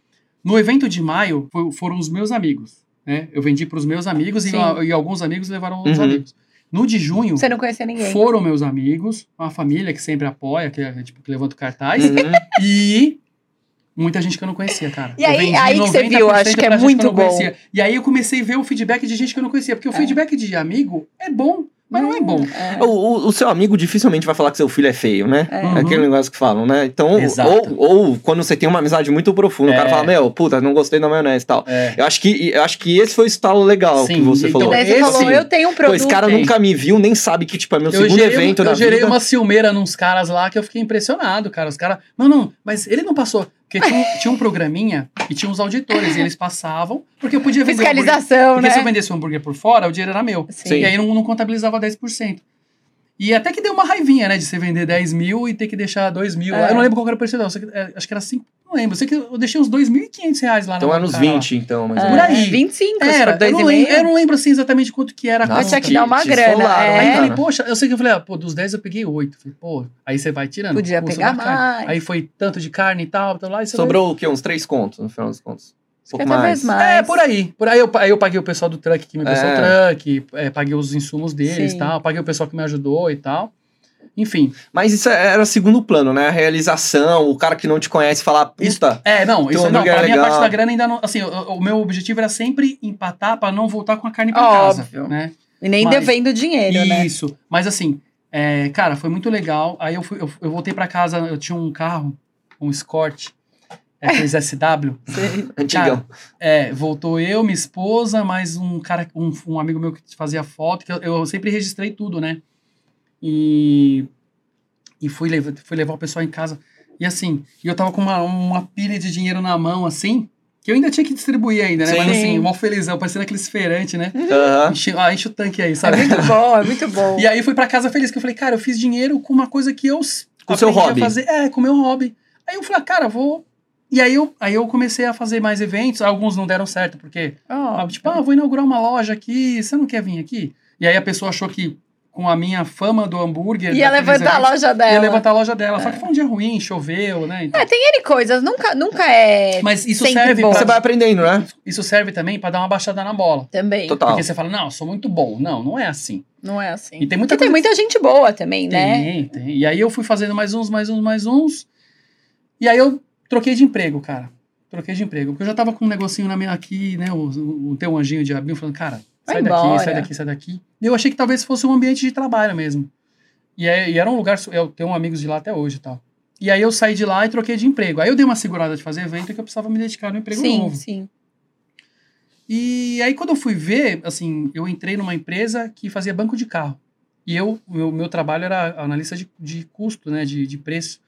no evento de maio foi- foram os meus amigos, né? Eu vendi para os meus amigos e, e alguns amigos levaram outros Uhum. amigos. No de junho Você não conhecia ninguém. foram meus amigos, uma família que sempre apoia, que, é, tipo, que levanta o cartaz, Uhum. e muita gente que eu não conhecia, cara. E Eu aí- vendi aí que você 90% viu, acho que é muito eu não bom. conhecia. E aí eu comecei a ver o feedback de gente que eu não conhecia, porque o É. feedback de amigo é bom, mas não é bom. É. O, o- o seu amigo dificilmente vai falar que seu filho é feio, né? É. Uhum. Aquele negócio que falam, né? Então, Exato. ou, ou quando você tem uma amizade muito profunda, o cara É. fala, meu, puta, não gostei da maionese e tal. É. Eu acho que, eu acho que esse foi o estalo legal Sim, que você então falou. Daí você Esse- falou, eu tenho um produto. esse cara nunca me viu, nem sabe que, tipo, é meu Eu segundo gerei, evento eu na gerei vida. uma ciumeira nos caras lá que eu fiquei impressionado, cara. Os caras. Não, não, mas ele não passou. Porque tinha, um- tinha um programinha e tinha uns auditores, e eles passavam, porque eu podia vender. Fiscalização, Porque né? se eu vendesse o hambúrguer por fora, o dinheiro era meu. Sim. E aí não, não contabilizava 10%. E até que deu uma raivinha, né? De você vender 10 mil e ter que deixar 2 mil. É. Eu não lembro qual era o sei que- é, acho que era 5. Não lembro. Eu sei que eu deixei uns 2.500 reais lá Então na é nos cara lá. 20, então, mais ou É, Por aí. 25, se Era, dois eu, não lembro, eu não lembro assim exatamente quanto que era. Nossa, quanto tinha que dar uma grana, esfolaram, é. hein, Aí eu falei, poxa, eu sei que eu falei, ah, pô, dos 10 eu peguei 8. Falei, pô, aí você vai tirando. Podia Pô, pegar sobrou carne. mais. Aí foi tanto de carne e tal, tal lá. E Sobrou o quê? Uns três contos, no final dos contos. Pouco talvez mais. mais. É, por aí. Por aí eu, aí eu paguei o pessoal do truck que me prestou É. o truck, é, paguei os insumos deles e tal, paguei o pessoal que me ajudou e tal. Enfim. Mas isso era segundo plano, né? A realização, o cara que não te conhece falar, puta, É, não, isso não, pra é mim a legal. parte da grana ainda não. Assim, o, o meu objetivo era sempre empatar pra não voltar com a carne pra casa. Óbvio. Né? E nem Mas- devendo dinheiro, né? Isso. Mas assim, é, cara, foi muito legal. Aí eu, fui, eu, eu voltei pra casa, eu tinha um carro, um Escort, é, aqueles SW. Antigão. É, voltou eu, minha esposa, mais um cara, um, um amigo meu que fazia foto, que eu, eu sempre registrei tudo, né? E, e fui, levar, fui levar o pessoal em casa. E assim, e eu tava com uma, uma pilha de dinheiro na mão, assim, Que eu ainda tinha que distribuir ainda, né? Sim. Mas assim, Sim. mó felizão, parecendo aqueles feirantes, né? Aham. Enche, ah, enche o tanque aí, É sabe? muito bom, é muito bom. E aí fui pra casa feliz, que eu falei, cara, eu fiz dinheiro com uma coisa que eu Com o seu aprendi a hobby. fazer. É, com o meu hobby. Aí eu falei, ah, cara, vou. E aí eu, aí eu comecei a fazer mais eventos, alguns não deram certo, porque, Ó, ah, tipo, ah, vou inaugurar uma loja aqui, você não quer vir aqui? E aí a pessoa achou que com a minha fama do hambúrguer. ia levantar a loja dela. Ia levantar a loja dela. Só que foi um dia ruim, choveu, né? Então, É, tem N coisas, nunca, nunca é Mas isso serve pra- Você vai aprendendo, né? isso serve também pra dar uma baixada na bola. também. Total. Porque você fala, não, eu sou muito bom. Não, não é assim. Não é assim. E tem muita Porque tem coisa muita gente boa também, né? Tem, tem. E aí eu fui fazendo mais uns, mais uns, mais uns. E aí eu troquei de emprego, cara. Troquei de emprego. Porque eu já tava com um negocinho na minha aqui, né? O, o, teu anjinho de abinho falando, cara, sai daqui, embora. sai daqui, sai daqui. E eu achei que talvez fosse um ambiente de trabalho mesmo. E, aí, e era um lugar, eu tenho amigos de lá até hoje e tal. E aí eu saí de lá e troquei de emprego. Aí eu dei uma segurada de fazer evento que eu precisava me dedicar no emprego sim, novo. sim. E aí, quando eu fui ver, assim, eu entrei numa empresa que fazia banco de carro. E eu, o meu, meu trabalho era analista de, de custo, né, de, de preço.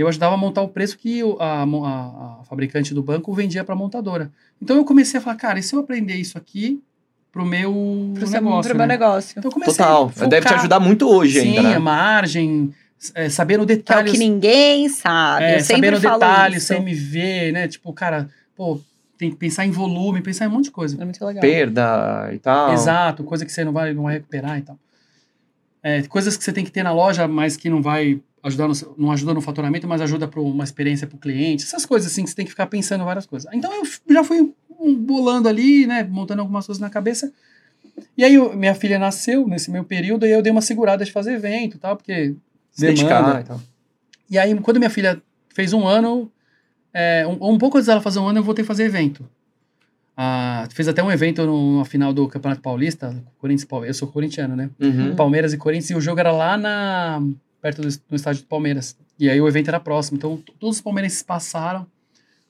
Eu ajudava a montar o preço que o- a, a- a fabricante do banco vendia para a montadora. Então eu comecei a falar, cara, e se eu aprender isso aqui pro meu Pro, seu, negócio? pro né? meu negócio. Então eu comecei Total. a focar, Deve te ajudar muito hoje sim, ainda, a né? margem, é, saber no Que é o detalhe. que ninguém sabe. É, eu sempre falo detalhe, isso. CMV, né? Tipo, cara, pô, tem que pensar em volume, pensar em um monte de coisa. É muito legal. Perda e tal. Exato, coisa que você não vai, não vai recuperar e tal. É, coisas que você tem que ter na loja, mas que não vai ajudar no, não ajuda no faturamento, mas ajuda para uma experiência para o cliente. Essas coisas assim que você tem que ficar pensando várias coisas. Então eu já fui bolando ali, né, montando algumas coisas na cabeça. E aí eu- minha filha nasceu nesse meu período e eu dei uma segurada de fazer evento, e tal, porque Se dedicar e tal. E aí, quando minha filha fez um ano, é, um, um pouco antes dela fazer um ano, eu voltei a fazer evento. Ah, fez até um evento no, na final do Campeonato Paulista, Corinthians, e. Eu sou corintiano, né? Uhum. Palmeiras e Corinthians, e o jogo era lá na perto do, do estádio do Palmeiras. E aí o evento era próximo. Então, todos os palmeirenses passaram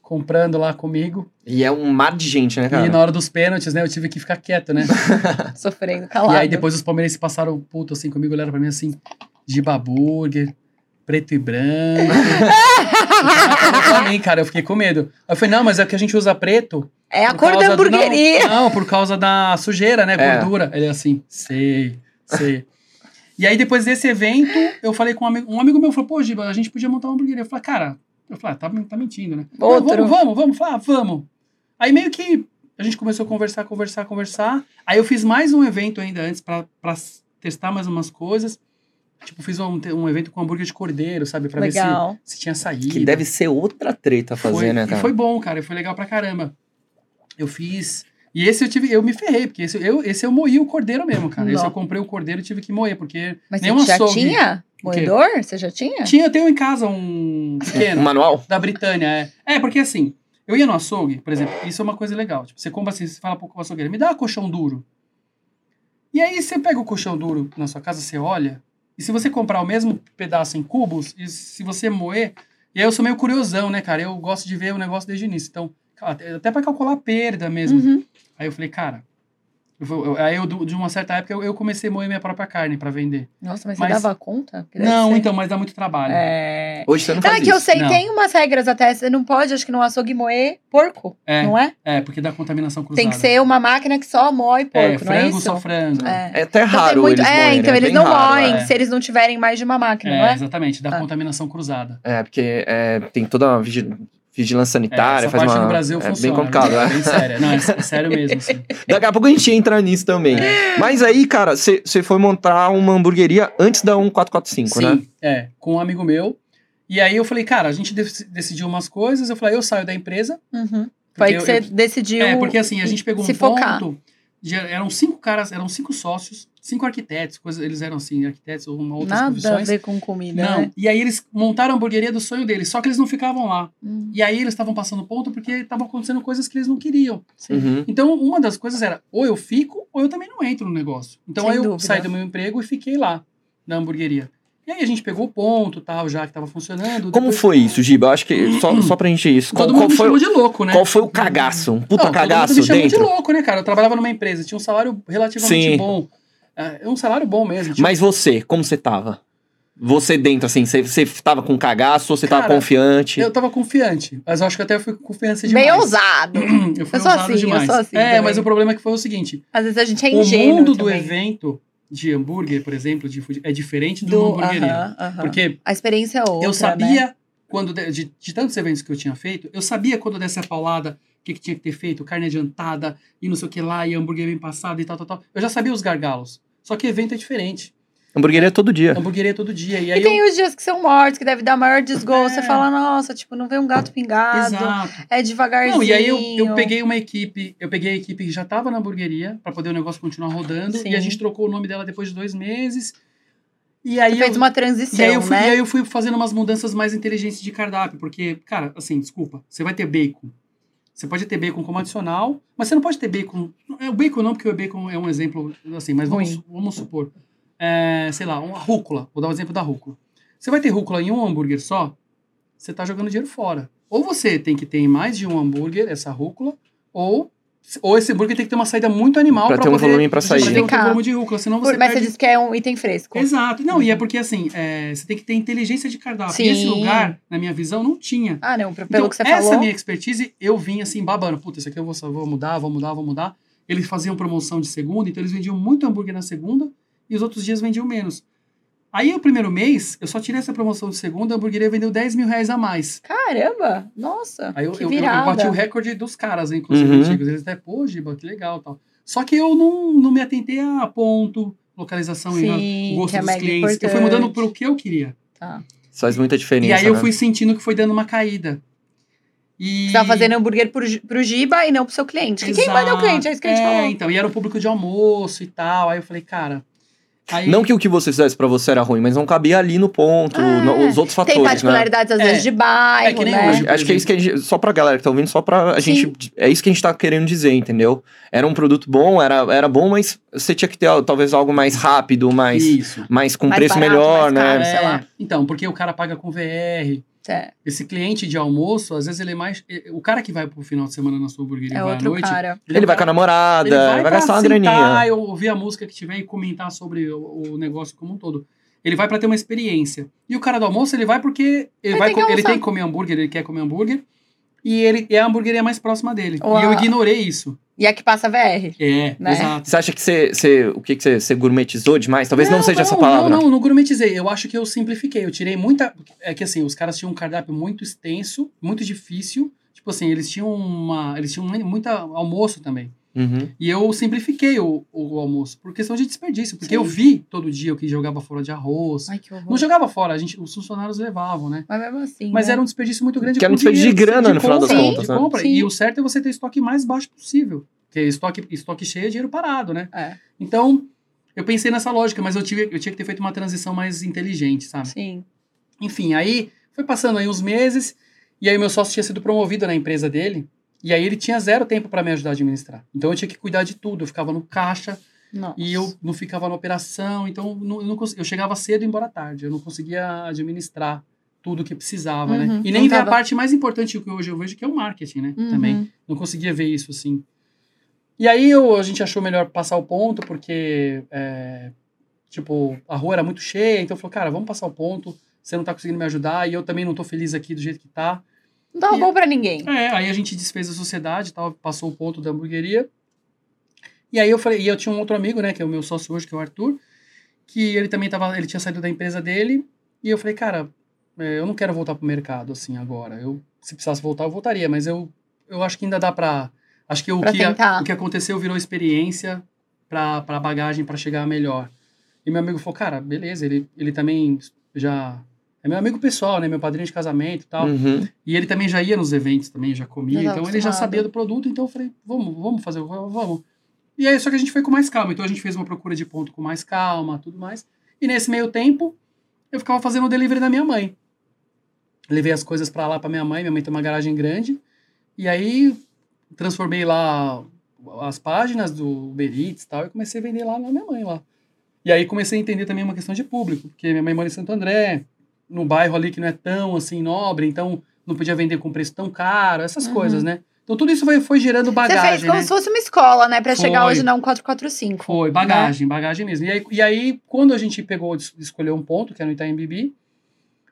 comprando lá comigo. E é um mar de gente, né, cara? E na hora dos pênaltis, né, eu tive que ficar quieto, né? Sofrendo calado. E aí depois os palmeirenses passaram puto assim comigo, olharam pra mim assim, de burger, preto e branco. pra mim, cara, eu fiquei com medo. Aí eu falei, não, mas é que a gente usa preto. É a cor da causa do- hamburgueria. Não, não, por causa da sujeira, né? É. Gordura. Ele assim, sei, sei. E aí, depois desse evento, eu falei com um amigo, um amigo meu, falou, pô, Giba, a gente podia montar uma hamburgueria. Eu falei, cara, eu falei, ah, tá, tá mentindo, né? Não, Outro. vamos, vamos, vamos. Ah, vamos. Aí meio que a gente começou a conversar, conversar, conversar. Aí eu fiz mais um evento ainda antes pra, pra testar mais umas coisas. Tipo, fiz um, um evento com hambúrguer de cordeiro, sabe? Pra Legal. ver se, se tinha saído. Que deve ser outra treta fazer, Foi, né, e cara? foi bom, cara. Foi legal pra caramba. Eu fiz. E esse eu tive, eu me ferrei, porque esse eu, esse eu moí o cordeiro mesmo, cara. Esse Não. eu comprei o cordeiro e tive que moer, porque Mas você já açougue- tinha moedor? Você já tinha? Tinha, eu tenho em casa um Um pequeno, manual? da Britânia, é. É, porque assim, eu ia no açougue, por exemplo, isso é uma coisa legal. Tipo, você compra assim, você fala pro açougueiro, me dá um colchão duro. E aí você pega o colchão duro na sua casa, você olha, e se você comprar o mesmo pedaço em cubos, e se você moer, e aí eu sou meio curiosão, né, cara? Eu gosto de ver o negócio desde o início. Então, até pra calcular a perda mesmo. Uhum. Aí eu falei, cara. Eu eu- aí eu, de uma certa época, eu, eu comecei a moer minha própria carne pra vender. Nossa, mas, Mas- você dava conta? Não, ser. então, mas dá muito trabalho. É... Hoje você não Cara, faz que eu isso. sei, Não. tem umas regras até. Você não pode, acho que no açougue, moer porco, É, não é? é, porque dá contaminação cruzada. Tem que ser uma máquina que só moe porco, É, não é frango isso? só frango. É. É até Então raro muito- eles É, moerem, então é eles bem não raro, moem é. se eles não tiverem mais de uma máquina, não É, é? exatamente, dá Ah. contaminação cruzada. É, porque é, tem toda uma vigilância É, sanitária, essa faz parte uma... no Brasil é funciona. bem complicado, é né? bem sério. Não, é, é sério mesmo. Assim. Daqui a pouco a gente entra nisso também. Mas aí, cara, você foi montar uma hamburgueria antes da 1445, né? Sim, é, com um amigo meu. E aí eu falei, cara, a gente dec- decidiu umas coisas. Eu falei, eu saio da empresa. Uhum. Foi que você decidiu. É, porque assim, a gente pegou um focar. ponto. de- eram cinco caras, eram cinco sócios, cinco arquitetos, coisas, eles eram assim, arquitetos ou uma outras Nada a profissões. ver com comida, Não, né? e aí eles montaram a hamburgueria do sonho deles, só que eles não ficavam lá. Hum, E aí eles estavam passando ponto porque estavam acontecendo coisas que eles não queriam. sim. Uhum. Então, uma das coisas era, ou eu fico, ou eu também não entro no negócio. Então, Sem aí eu dúvida. saí do meu emprego e fiquei lá, na hamburgueria. E aí a gente pegou o ponto, tal, já que tava funcionando. Como depois- foi isso, Giba? Eu acho que só, só pra gente isso. Qual, Todo qual mundo me foi, chamou de louco, né? qual foi o cagaço? Um puta Não, cagaço todo mundo me chamou dentro? de louco, né, cara? Eu trabalhava numa empresa, tinha um salário relativamente Sim. bom. É um salário bom mesmo. Tipo, Mas você, como você tava? Você dentro, assim, você, você tava com cagaço ou você tava Cara, confiante? Eu tava confiante, mas eu acho que até eu fui com confiança demais. Meio ousado. Eu fui Eu sou ousado assim, eu demais. sou assim é, também. mas o problema é que foi o seguinte: Às vezes a gente é o ingênuo mundo do também. evento de hambúrguer, por exemplo, de food, é diferente do, Do, hamburgueria. aham, aham. Porque A experiência é outra, eu né? sabia, quando de, de, de tantos eventos que eu tinha feito, eu sabia quando desse a paulada, o que, que tinha que ter feito, carne adiantada, e não sei o que lá, e hambúrguer bem passado e tal, tal, tal. Eu já sabia os gargalos. Só que evento é diferente. Hamburgueria todo dia. Hamburgueria é todo dia. E aí E tem eu... os dias que são mortos, que deve dar maior desgosto. É. Você fala, nossa, tipo, não vem um gato pingado. Exato. É devagarzinho. Não, e aí eu, eu peguei uma equipe, eu peguei a equipe que já estava na hamburgueria, para poder o negócio continuar rodando, Sim. e a gente trocou o nome dela depois de dois meses. E aí Você fez eu- uma E transição, aí, eu fui, né? e aí eu fui fazendo umas mudanças mais inteligentes de cardápio, porque, cara, assim, desculpa, você vai ter bacon. Você pode ter bacon como adicional, mas você não pode ter bacon. É, o bacon não, porque o bacon é um exemplo, assim, mas vamos, vamos supor. é, sei lá, uma rúcula. Vou dar o exemplo da rúcula. Você vai ter rúcula em um hambúrguer só, você tá jogando dinheiro fora. Ou você tem que ter em mais de um hambúrguer essa rúcula, ou, ou esse hambúrguer tem que ter uma saída muito animal Pra pra ter um poder volume pra sair. Pra ter um volume de rúcula, senão você Por- mas você perde disse que é um item fresco. Exato. Não, e é porque assim, é, você tem que ter inteligência de cardápio. Sim. E esse lugar, na minha visão, não tinha. Ah, não, pelo Então, que você essa falou. minha expertise, eu vim assim, babando. Puta, isso aqui eu vou, vou mudar, vou mudar, vou mudar. Eles faziam promoção de segunda, então eles vendiam muito hambúrguer na segunda e os outros dias vendiam menos. Aí, o primeiro mês, eu só tirei essa promoção de segunda, a hamburgueria vendeu 10 mil reais a mais. Caramba! Nossa, Aí eu, que eu, eu, eu bati o recorde dos caras, inclusive, Uhum. antigos. Eles até, pô, Giba, que legal tal. Só que eu não, não me atentei a ponto, localização e Sim, gosto que é dos mega clientes. Eu importante. fui mudando pro que eu queria. Tá. Isso faz muita diferença. E aí eu né? fui sentindo que foi dando uma caída. E... Você tava fazendo hambúrguer pro, pro Giba e não pro seu cliente. Que quem manda é o cliente, é isso que a gente é, falou. então, e era o público de almoço e tal. Aí eu falei, cara. Aí, Não que o que você fizesse pra você era ruim, mas não cabia ali no ponto, É. no- os outros Tem fatores, né? particularidades, às É. vezes, de bairro, É que nem né? hoje. Acho que é isso que a gente, só pra galera que tá ouvindo, só pra a Sim. gente, é isso que a gente tá querendo dizer, entendeu? Era um produto bom, era, era bom, mas você tinha que ter talvez algo mais rápido, mais, Isso. mais com Mais preço barato, melhor, mais né? caro. É, sei lá. Então, porque o cara paga com VR. É, Esse cliente de almoço, às vezes ele é mais. O cara que vai pro final de semana na sua hamburgueria é vai à outro noite. cara. Ele vai com a namorada, ele vai, pra gastar uma graninha. e ouvir a música que tiver e comentar sobre o, o negócio como um todo. Ele vai pra ter uma experiência. E o cara do almoço, ele vai porque ele, Ele vai tem ele tem que comer hambúrguer, ele quer comer hambúrguer. E ele é a hamburgueria mais próxima dele. Ou E eu ignorei isso. E aqui passa VR. É, Né? exato. Você acha que você, você- o que que você, você gourmetizou demais? Talvez não, seja essa palavra. Não, não, não gourmetizei. Eu acho que eu simplifiquei. Eu tirei muita. É que assim, os caras tinham um cardápio muito extenso, muito difícil. Tipo assim, eles tinham uma. Eles tinham muita almoço também. Uhum. E eu simplifiquei o, o almoço, por questão de desperdício. Porque Sim. eu vi todo dia o que jogava fora de arroz. Ai, que horror. Não jogava fora, a gente, os funcionários levavam, né? Mas mesmo assim, Mas né? era um desperdício muito grande. Que era um desperdício de grana, no final das contas, de né? compra. Sim. E o certo é você ter estoque mais baixo possível. Porque estoque, estoque cheio é dinheiro parado, né? É, Então, eu pensei nessa lógica, mas eu, tive, eu tinha que ter feito uma transição mais inteligente, sabe? sim. Enfim, aí foi passando aí uns meses, e aí meu sócio tinha sido promovido na empresa dele, e aí ele tinha zero tempo para me ajudar a administrar. Então eu tinha que cuidar de tudo, eu ficava no caixa, Nossa. e eu não ficava na operação, então não, eu, não eu chegava cedo e embora tarde, eu não conseguia administrar tudo que precisava, Uhum, né? E não nem ver a parte mais importante que hoje eu vejo, que é o marketing, né? Uhum. Também. Não conseguia ver isso assim. E aí eu, a gente achou melhor passar o ponto, porque, é, tipo, a rua era muito cheia, então falou, cara, vamos passar o ponto, você não tá conseguindo me ajudar, e eu também não tô feliz aqui do jeito que tá. Não tava E- bom pra ninguém. É, aí a gente desfez a sociedade, tal, passou o ponto da hamburgueria. E aí eu falei, e eu tinha um outro amigo, né, que é o meu sócio hoje, que é o Arthur, que ele também tava, ele tinha saído da empresa dele, e eu falei, cara, é, eu não quero voltar pro mercado assim agora. Eu, se precisasse voltar, eu voltaria, mas eu, eu acho que ainda dá pra. Acho que o, Pra que, tentar. o que aconteceu virou experiência pra, pra bagagem pra chegar melhor. E meu amigo falou, cara, beleza, ele, ele também já. É meu amigo pessoal, né? Meu padrinho de casamento e tal. Uhum. E ele também já ia nos eventos, também já comia, Já então ele já sabia do produto, então eu falei, vamos, vamos fazer, vamos. E aí, só que a gente foi com mais calma, então a gente fez uma procura de ponto com mais calma, tudo mais. E nesse meio tempo, eu ficava fazendo o delivery da minha mãe. Levei as coisas pra lá pra minha mãe, minha mãe tem uma garagem grande, e aí transformei lá as páginas do Uber Eats e tal, e comecei a vender lá na minha mãe lá. E aí comecei a entender também uma questão de público, porque minha mãe mora em Santo André, num bairro ali que não é tão assim nobre, então não podia vender com preço tão caro, essas Uhum. coisas, né? Então tudo isso foi, foi gerando Você bagagem, fez como né? se fosse uma escola, né? Pra chegar Foi. hoje na 1445. Foi, né? bagagem, bagagem mesmo. E aí, e aí, quando a gente pegou, es- escolheu um ponto, que é no Itaim Bibi,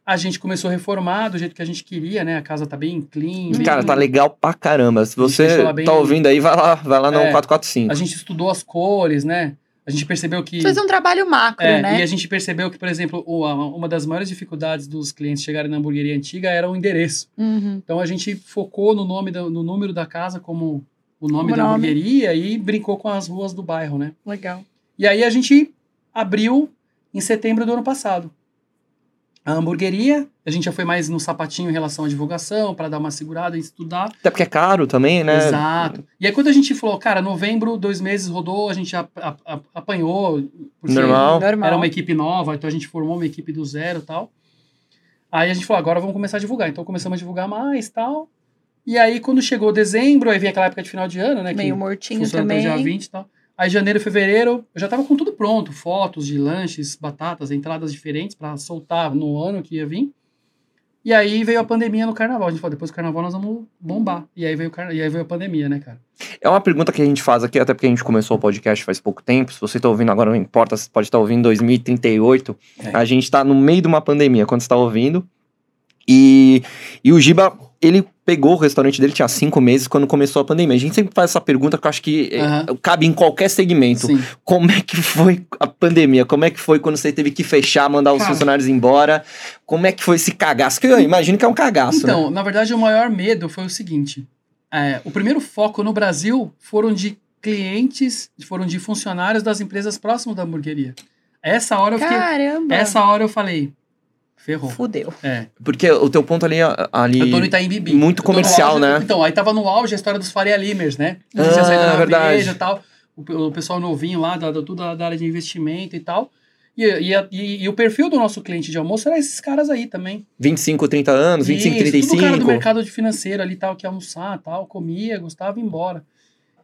a gente começou a reformar do jeito que a gente queria, né? A casa tá bem clean. bem- Cara, tá legal pra caramba. Se você bem- tá ouvindo aí, vai lá, vai lá no É. 445. A gente estudou as cores, né? A gente percebeu que... Fez um trabalho macro, É, né? E a gente percebeu que, por exemplo, o- uma das maiores dificuldades dos clientes chegarem na hamburgueria antiga era o endereço. Uhum. Então a gente focou no nome da- no número da casa como o nome Como da nome. hamburgueria e brincou com as ruas do bairro, né? Legal. E aí a gente abriu em setembro do ano passado. A hamburgueria, a gente já foi mais no sapatinho em relação à divulgação, para dar uma segurada e estudar. Até porque é caro também, né? Exato. E aí quando a gente falou, cara, novembro, dois meses rodou, a gente a- a- a- apanhou. Normal. Era uma equipe nova, então a gente formou uma equipe do zero e tal. Aí a gente falou, agora vamos começar a divulgar. Então começamos a divulgar mais tal. E aí quando chegou dezembro, aí vem aquela época de final de ano, né? que Meio mortinho também. dia 20 e tal. Aí janeiro, fevereiro, eu já tava com tudo pronto, fotos de lanches, batatas, entradas diferentes para soltar no ano que ia vir. E aí veio a pandemia no carnaval. A gente falou, depois do carnaval nós vamos bombar. E aí veio, carna- e aí veio a pandemia, né, cara? É uma pergunta que a gente faz aqui, até porque a gente começou o podcast faz pouco tempo. Se você tá ouvindo agora, não importa, você pode estar ouvindo em 2038. É. A gente tá no meio de uma pandemia quando você tá ouvindo. E, e o Giba, ele pegou o restaurante dele, tinha cinco meses, quando começou a pandemia. A gente sempre faz essa pergunta que eu acho que Aham. cabe em qualquer segmento. Sim. Como é que foi a pandemia? Como é que foi quando você teve que fechar, mandar os Cara. funcionários embora? Como é que foi esse cagaço? Que eu imagino que é um cagaço, né? Então, na verdade, o maior medo foi o seguinte: é, o primeiro foco no Brasil foram de clientes, foram de funcionários das empresas próximas da hamburgueria. Essa hora eu fiquei. Caramba. Essa hora eu falei, ferrou. Fudeu. É. Porque o teu ponto ali... ali... Eu tô no Itaim Bibi. Muito no comercial, auge- né? Então, aí tava no auge a história dos Faria Limers, né? Ah, na verdade. e tal. O, o pessoal novinho lá, da, da- tudo da, da área de investimento e tal. E, e, e- e o perfil do nosso cliente de almoço era esses caras aí também. 25, 30 anos, 25, Isso, 35. Tudo cara do mercado de financeiro ali tal, que ia almoçar tal, comia, gostava e ia embora.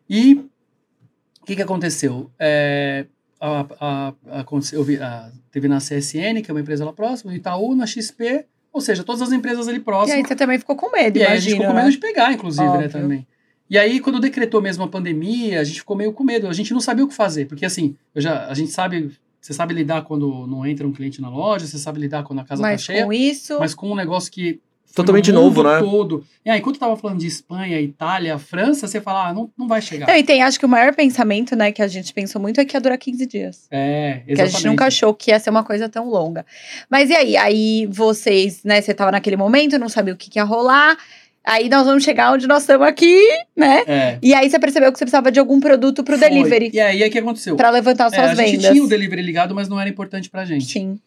E o que, que aconteceu? É, a, a, a, eu vi- a- teve na CSN, que é uma empresa lá próxima, Itaú, na XP, ou seja, todas as empresas ali E próximas. aí você também ficou com medo, E aí a imagina. gente ficou com né? medo de pegar, inclusive, né, Óbvio. também. E aí, quando decretou mesmo a pandemia, a gente ficou meio com medo. A gente não sabia o que fazer. Porque, assim, eu já, a gente sabe... Você sabe lidar quando não entra um cliente na loja, você sabe lidar quando a casa Mas tá cheia. com isso... Mas com um negócio que... Totalmente no novo, né? todo. E aí, quando eu tava falando de Espanha, Itália, França, você fala, ah, não, não vai chegar. Não, e tem, acho que o maior pensamento, né, que a gente pensou muito é que ia durar 15 dias. É, exatamente. Que a gente nunca achou que ia ser uma coisa tão longa. Mas e aí? Aí vocês, né, você tava naquele momento, não sabia o que, que ia rolar. Aí nós vamos chegar onde nós estamos aqui, né? É. E aí você percebeu que você precisava de algum produto pro Foi. delivery. E aí, o que aconteceu? Pra levantar as É, suas a gente vendas. tinha o delivery ligado, mas não era importante pra gente. Sim.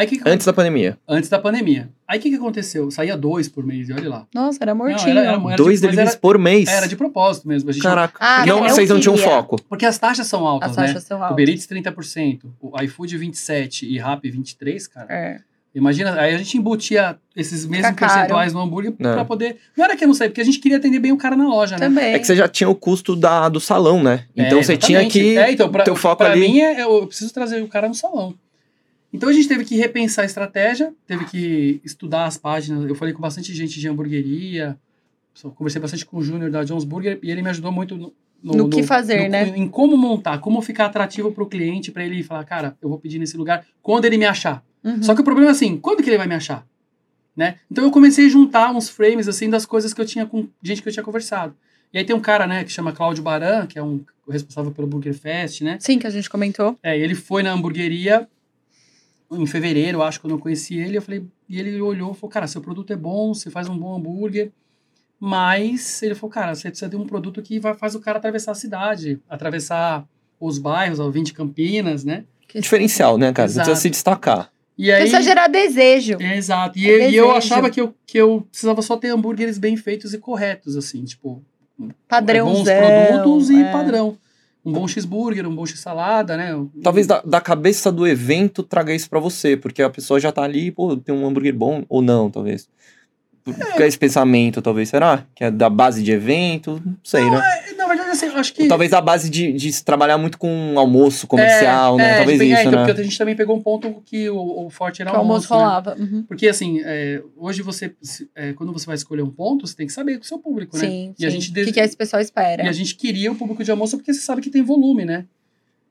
Aí, que que Antes da pandemia. Antes da pandemia. Aí o que, que aconteceu? Saía dois por mês, e olha lá. Nossa, era Não, mortinho. era- era- Dois mas deliveries era- por mês. Era de propósito mesmo. A gente Caraca. Ah, não, vocês não tinham queria. foco. Porque as taxas são altas, As né? taxas são O altas. Uber Eats 30%, o iFood 27% e Rappi 23%, cara. É. Imagina, aí a gente embutia esses mesmos Fica caro. percentuais no hambúrguer Não. pra poder... Não era que eu não sei, porque a gente queria atender bem o cara na loja, né? Também. É que você já tinha o custo da, do salão, né? É, Então você tinha que. É, então, pra, teu foco pra ali- mim, é, eu preciso trazer o cara no salão. Então a gente teve que repensar a estratégia, teve que estudar as páginas. Eu falei com bastante gente de hamburgueria, conversei bastante com o Júnior da Jones Burger e ele me ajudou muito no, No que fazer, no- né? Em como montar, como ficar atrativo para o cliente, para ele falar, cara, eu vou pedir nesse lugar quando ele me achar. Uhum. Só que o problema é assim, quando que ele vai me achar? Né? Então eu comecei a juntar uns frames assim das coisas que eu tinha com gente que eu tinha conversado. E aí tem um cara, né, que chama Cláudio Baran, que é um responsável pelo Burger Fest, né? Sim, que a gente comentou. É, ele foi na hamburgueria em fevereiro, acho que eu não conheci ele. Eu falei, e ele olhou e falou: Cara, seu produto é bom, você faz um bom hambúrguer. Mas ele falou: Cara, você precisa de um produto que vai, faz o cara atravessar a cidade, atravessar os bairros, ao 20 Campinas, né? Que Diferencial, né, cara? Você Exato. precisa se destacar. E aí. Precisa gerar desejo. É, exato. E, É e eu desejo. achava que eu, que eu precisava só ter hambúrgueres bem feitos e corretos, assim, tipo. Padrãozão. Bons produtos e é. padrão. Um bom cheeseburger, um bom x-salada, né? Talvez da, da cabeça do evento traga isso pra você, porque a pessoa já tá ali, pô, tem um hambúrguer bom ou não, talvez. Com esse pensamento, talvez, será? Que é da base de evento, não sei, Não, né? é, na verdade, assim, eu acho que. Ou talvez da base de, de se trabalhar muito com almoço comercial, é, né? é, talvez de- é, isso, então, né? Porque a gente também pegou um ponto que o, o forte era Que o almoço né? rolava. Uhum. Porque, assim, é, hoje você, é, quando você vai escolher um ponto, você tem que saber do seu público, né? Sim, E a sim. gente O des- que, que esse pessoal espera? E a gente queria o público de almoço porque você sabe que tem volume, né?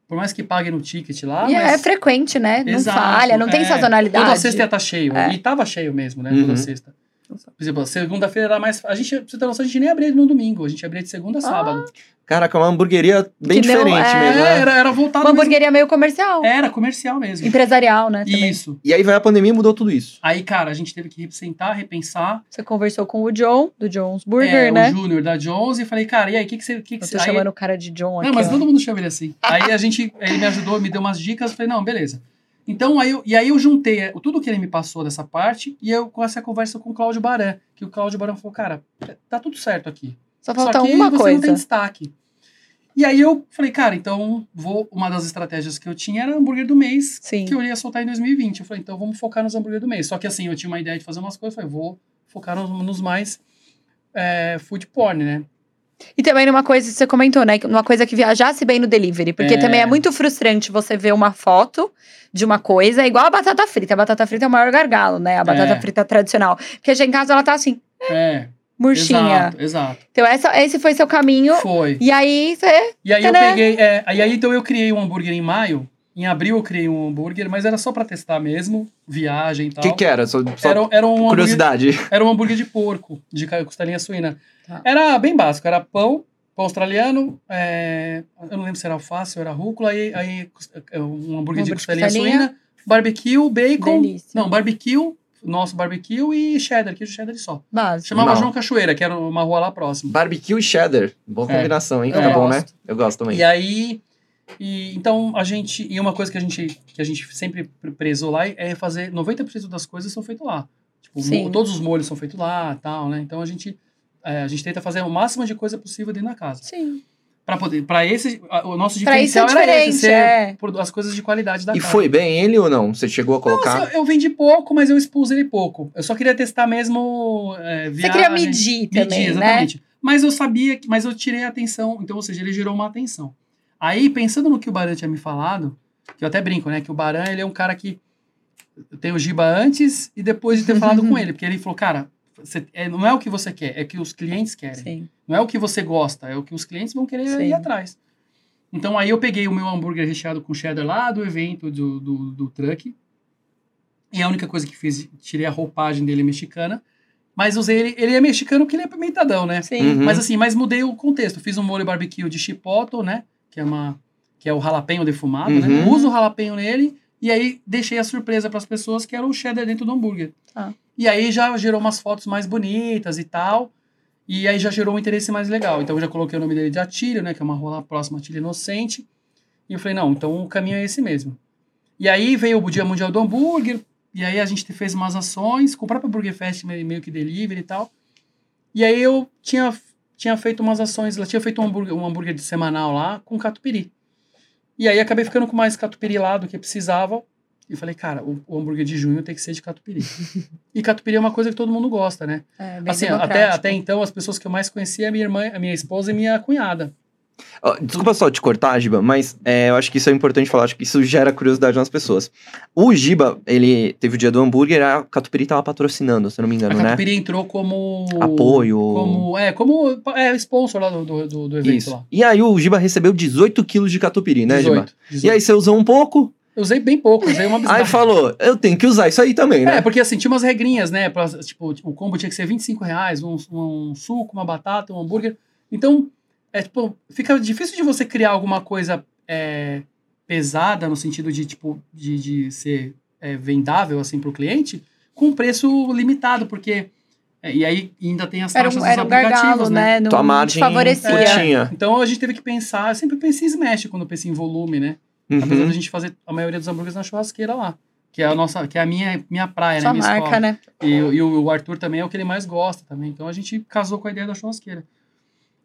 Por mais que pague no ticket lá, E é mas... frequente, né? Não Exato, falha, não tem é. sazonalidade. Toda sexta ia estar cheio. É. E tava cheio mesmo, né? Uhum. Toda sexta. Por exemplo, segunda-feira era mais. A gente, pra você ter noção, a gente nem abria no domingo, a gente abria de segunda a sábado. Caraca, é uma hamburgueria bem Que não- diferente é. mesmo, É, né? era, era voltado. Uma mesmo- hamburgueria meio comercial. Era comercial mesmo. Empresarial, né? Também. Isso. E aí vai a pandemia e mudou tudo isso. Aí, cara, a gente teve que sentar, repensar. Você conversou com o John, do John's Burger, é, né? O Júnior da Jones, e falei, cara, e aí, o que, que você. Que que Eu você tô aí- chamando o cara de John aqui. Não, mas ó. todo mundo chama ele assim. Aí a gente, ele me ajudou, me deu umas dicas, eu falei, não, beleza. Então, aí eu, e aí eu juntei é, tudo que ele me passou dessa parte e eu com essa conversa com o Cláudio Baran, que o Cláudio Baran falou, cara, tá tudo certo aqui. Só falta Só que uma você coisa. não tem destaque. E aí eu falei, cara, então vou. Uma das estratégias que eu tinha era hambúrguer do mês, Sim. que eu ia soltar em 2020. Eu falei, então vamos focar nos hambúrguer do mês. Só que assim, eu tinha uma ideia de fazer umas coisas, eu falei, vou focar nos, nos mais é, food porn, né? E também numa coisa que você comentou, né? Numa coisa que viajasse bem no delivery. Porque É. também é muito frustrante você ver uma foto de uma coisa, igual a batata frita. A batata frita é o maior gargalo, né? A batata É. frita tradicional. Porque já em casa ela tá assim, É, murchinha. exato, exato. Então essa, esse foi seu caminho. Foi. E aí você. E aí eu Tadã! peguei. É, aí, aí então eu criei um hambúrguer em maio. Em abril eu criei um hambúrguer, mas era só pra testar mesmo, viagem e O tal. que que era? Só, só Era, era um curiosidade. era um hambúrguer de porco, de costelinha suína. Tá. Era bem básico, era pão, pão australiano, é, eu não lembro se era alface ou era rúcula, aí, aí é, um hambúrguer de Hambúrguer de costelinha, costelinha. suína, barbecue, bacon, Delícia. não, barbecue, nosso barbecue e cheddar, queijo cheddar só. Básico. Chamava Não. João Cachoeira, que era uma rua lá próxima. Barbecue e cheddar. Boa É. combinação, hein? Eu Fica bom, né? Eu gosto também. E aí, e, então a gente, e uma coisa que a gente, que a gente sempre pre- prezou lá é fazer 90% das coisas são feitas lá. Tipo, mo- todos os molhos são feitos lá, tal, né? Então a gente é, a gente tenta fazer o máximo de coisa possível dentro da casa. Sim. Para poder, para esse a- o nosso Pra isso é diferencial era esse, ser é. as coisas de qualidade da E casa. foi bem ele ou não? Você chegou a Não, colocar? assim, eu vendi pouco, mas eu expus ele pouco. Eu só queria testar mesmo é, Você queria medir também, Medir, né? exatamente. Mas eu sabia, que, mas eu tirei a atenção, então, ou seja, ele gerou uma atenção. Aí, pensando no que o Baran tinha me falado, que eu até brinco, né, que o Baran, ele é um cara que tem o Giba antes e depois de ter falado com ele, porque ele falou, cara, você- é, não é o que você quer, é o que os clientes querem. Sim. Não é o que você gosta, é o que os clientes vão querer Sim. ir atrás. Então, aí eu peguei o meu hambúrguer recheado com cheddar lá do evento do, do, do truck, e a única coisa que fiz, tirei a roupagem dele mexicana, mas usei ele, ele é mexicano porque ele é pimentadão, né? Sim. Uhum. Mas assim, mas mudei o contexto. Fiz um molho barbecue de chipotle, né? Que é uma que é o jalapeño defumado, né? Uhum. Uso o jalapeño nele e aí deixei a surpresa para as pessoas que era o cheddar dentro do hambúrguer. Tá. E aí já gerou umas fotos mais bonitas e tal. E aí já gerou um interesse mais legal. Então eu já coloquei o nome dele de Atílio, né? Que é uma rua lá próxima, Atílio Inocente. E eu falei, não, então o caminho é esse mesmo. E aí veio o Dia Mundial do Hambúrguer. E aí a gente fez umas ações com o próprio Burger Fest, meio que delivery e tal. E aí eu tinha, tinha feito umas ações, ela tinha feito um hambúrguer, um hambúrguer de semanal lá com catupiry. E aí acabei ficando com mais catupiry lá do que precisava. E falei, cara, o, o hambúrguer de junho tem que ser de catupiry. e catupiry é uma coisa que todo mundo gosta, né? É, assim, até, até então, as pessoas que eu mais conhecia, a minha irmã, a minha esposa e minha cunhada. Desculpa só te cortar, Giba, mas é, eu acho que isso é importante falar, acho que isso gera curiosidade nas pessoas. O Giba, ele teve o dia do hambúrguer, a Catupiry tava patrocinando, se eu não me A engano, né? catupiry entrou como... Apoio. Como, é, como é, sponsor lá do, do, do- evento Isso. lá. E aí o Giba recebeu 18 quilos de catupiry, né, Giba? 18, 18. E aí você usou um pouco, Eu usei bem pouco, usei uma aí bisnaga. falou, eu tenho que usar isso aí também, né? É, porque assim, tinha umas regrinhas, né? Pra, tipo, o combo tinha que ser 25 reais, um, um suco, uma batata, um hambúrguer. Então, é, tipo, fica difícil de você criar alguma coisa é, pesada no sentido de, tipo, de, de ser é, vendável, assim, pro cliente, com um preço limitado, porque... é, e aí ainda tem as Era taxas um, dos era um aplicativos, gargalo, né? né? Tua margem favorecia. curtinha. Então a gente teve que pensar, eu sempre pensei em smash quando eu pensei em volume, né? Apesar Uhum. da gente fazer a maioria dos hambúrgueres na churrasqueira lá. Que é a nossa, que é a minha, minha praia, Sua né? Minha marca, escola. né? E, e o Arthur também é o que ele mais gosta também. Então a gente casou com a ideia da churrasqueira.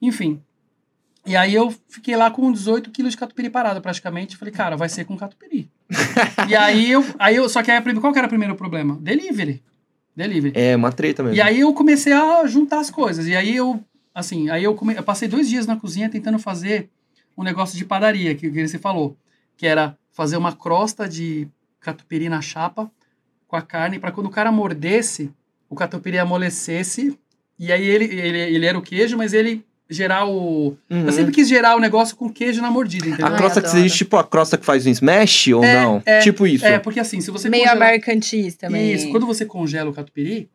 Enfim. E aí eu fiquei lá com 18 quilos de catupiry parado praticamente. Falei, cara, vai ser com catupiry. e aí eu, aí eu. Só que aí, qual que era o primeiro problema? Delivery. Delivery. É uma treta mesmo. E aí eu comecei a juntar as coisas. E aí eu, assim, aí eu, come... eu passei dois dias na cozinha tentando fazer um negócio de padaria, que, que você falou, que era fazer uma crosta de catupiry na chapa com a carne, para quando o cara mordesse, o catupiry amolecesse, e aí ele, ele, ele era o queijo, mas ele gerar o... Uhum. Eu sempre quis gerar o negócio com queijo na mordida, entendeu? A Ai, crosta que existe, tipo a crosta que faz um smash ou É, não? é, tipo isso. É, porque assim, se você Meio congelar- American cheese também. Isso, quando você congela o catupiry,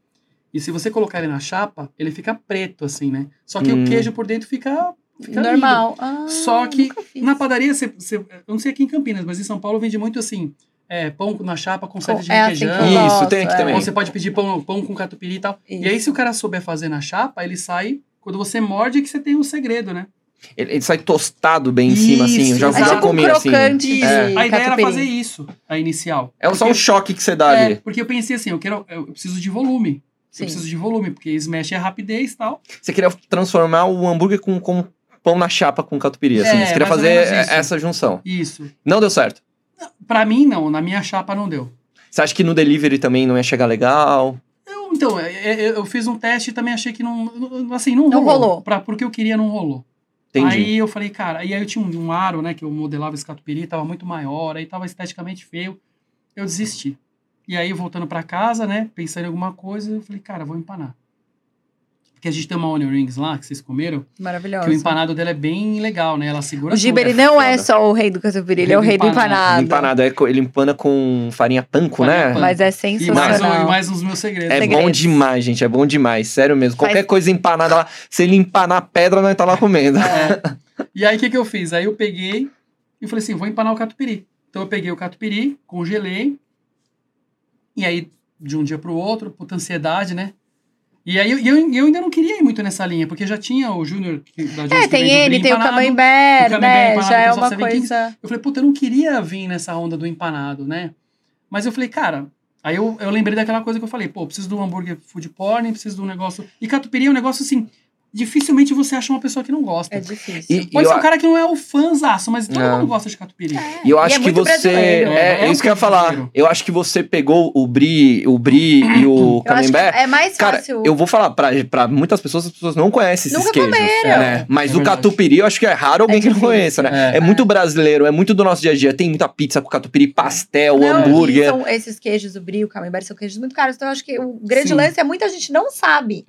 e se você colocar ele na chapa, ele fica preto, assim, né? Só que Hum. o queijo por dentro fica, fica lindo. Normal. Ah, Só que. Na padaria, você, você- eu não sei aqui em Campinas, mas em São Paulo vende muito assim, é, pão na chapa com sede de é assim requeijão. Isso, gosto, tem aqui é. também. Ou você pode pedir pão, pão com catupiry e tal. E aí, Isso. se o cara souber fazer na chapa, ele sai... Quando você morde, é que você tem um segredo, né? Ele, ele sai tostado bem em cima, assim. Eu já, Isso, É já tipo um comi assim. crocante de A ideia era fazer isso, a inicial. É só um Porque- choque que você dá É, ali. porque eu pensei assim, eu quero, eu preciso de volume. Sim. Eu preciso de volume, porque smash é rapidez e tal. Você queria transformar o hambúrguer com, com pão na chapa com catupiry, assim. É, você queria fazer isso. essa junção. Isso. Não deu certo. Pra mim, não. Na minha chapa, não deu. Você acha que no delivery também não ia chegar legal? Eu, então, é, é, eu fiz um teste e também achei que não... não- Assim, não Não rolou. rolou. Pra, porque eu queria, não rolou. Entendi. Aí eu falei, cara... E aí eu tinha um, um aro, né? Que eu modelava esse catupiry, tava muito maior. Aí tava esteticamente feio. Eu desisti. E aí, voltando pra casa, né? Pensando em alguma coisa, eu falei, cara, vou empanar. Porque a gente tem uma onion rings lá, que vocês comeram. Maravilhoso. Que o empanado dela é bem legal, né? Ela segura O tudo. ele não é foda. só o rei do catupiry, ele é o rei do empanado. Empanado, é co- ele empana com farinha panko, Farinha né? panko. Mas é E mais, um, sensacional. e mais uns meus segredos. É segredos. bom demais, gente. É bom demais. Sério mesmo. Faz- Qualquer coisa empanada lá, se ele empanar pedra, nós tá lá comendo. É. E aí, o que, que eu fiz? Aí eu peguei e falei assim, vou empanar o catupiry. Então eu peguei o catupiry, congelei, e aí, de um dia pro outro, puta ansiedade, né? E aí, eu, eu, eu ainda não queria ir muito nessa linha, porque já tinha o Júnior da Jones É, tem o ele, tem o empanado. camembert, o camembert né? empanado, Já é uma 7,15. coisa... Eu falei, puta, eu não queria vir nessa onda do empanado, né? Mas eu falei, cara... Aí eu, eu lembrei daquela coisa que eu falei, pô, preciso de um hambúrguer food porn, preciso de um negócio... E catupiry é um negócio assim... Dificilmente você acha uma pessoa que não gosta. É difícil. E- Pode eu ser um cara que não é o fãzaço, mas todo Não. mundo gosta de catupiry. E eu E acho é que muito você. É, É, é isso que eu ia falar. Eu acho que você pegou o brie, o brie e o Eu acho que camembert. é mais Cara, fácil. eu vou falar, pra, pra muitas pessoas, as pessoas não conhecem esses Nunca queijos. comeram. Né? Mas É o verdade. catupiry, eu acho que é raro alguém É que não conheça, né? É. É. muito brasileiro, é muito do nosso dia a dia. Tem muita pizza com catupiry, pastel, Não, e hambúrguer. São esses queijos, o brie, o camembert, são queijos muito caros. Então, eu acho que o grande Sim. lance é muita gente não sabe.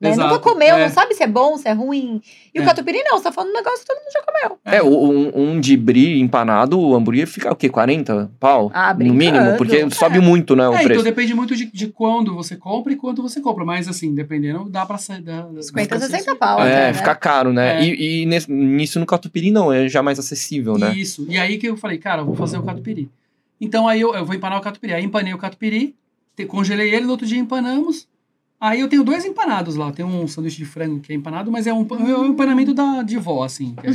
Né? Exato. Nunca comeu, É. não sabe se é bom, se é ruim. E o É. catupiry não, você tá falando um negócio que todo mundo já comeu. É, o- um, um de brie empanado, o hambúrguer fica o quê? 40 pau? Ah, no mínimo, porque É. sobe muito, né, o É, então preço. depende muito de, de quando você compra e quanto você compra. Mas assim, dependendo, dá pra sair. Dá, 50, dá pra 60 ser- pau. É, né? fica caro, né? É. E, e nesse- nisso no catupiry não, é já mais acessível, né? Isso. E aí que eu falei, cara, eu vou fazer o catupiry. Então aí eu, eu vou empanar o catupiry. Aí empanei o catupiry, te- congelei ele, no outro dia empanamos. Aí eu tenho dois empanados lá. Tem um sanduíche de frango que é empanado, mas é um, é um empanamento da, de vó, assim. que é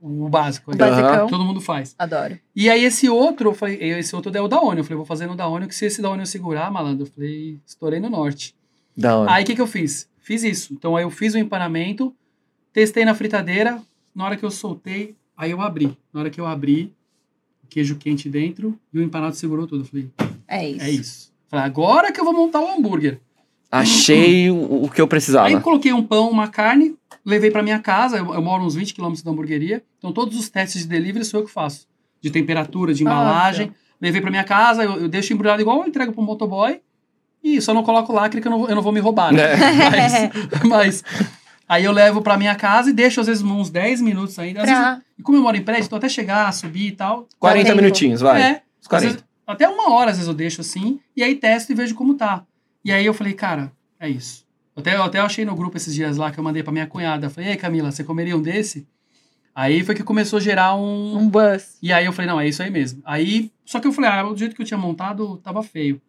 o básico. O aí. basicão. Todo mundo faz. Adoro. E aí esse outro, eu falei, esse outro é o da Onion. Eu falei, vou fazer no da Onion, que se esse da Onion segurar, malandro, eu falei, estourei no norte. Da hora. Aí o que, que eu fiz? Fiz isso. Então aí eu fiz o empanamento, testei na fritadeira, na hora que eu soltei, aí eu abri. Na hora que eu abri, queijo quente dentro e o empanado segurou tudo. Eu falei, É isso. é isso. Falei, agora que eu vou montar o hambúrguer. Achei o, o que eu precisava. Aí eu coloquei um pão, uma carne, levei pra minha casa, eu, eu moro uns 20 quilômetros da hamburgueria, então todos os testes de delivery sou eu que faço. De temperatura, de embalagem. Levei pra minha casa, eu, eu deixo embrulhado igual eu entrego pro motoboy. E só não coloco lacre que eu não, vou- eu não vou me roubar, né? É. Mas, mas aí eu levo pra minha casa e deixo às vezes uns 10 minutos ainda. Às vezes, Pra... e como eu moro em prédio, então até chegar, subir e tal. 40 tempo. minutinhos, vai. É, Os às 40. vezes- até uma hora às vezes eu deixo assim, e aí testo e vejo como tá. E aí eu falei, cara, é isso. Até, eu até achei no grupo esses dias lá que eu mandei pra minha cunhada. Falei, ei Camila, você comeria um desse? Aí foi que começou a gerar um. Um buzz. E aí eu falei, não, é isso aí mesmo. Aí, só que eu falei, ah, do jeito que eu tinha montado, tava feio.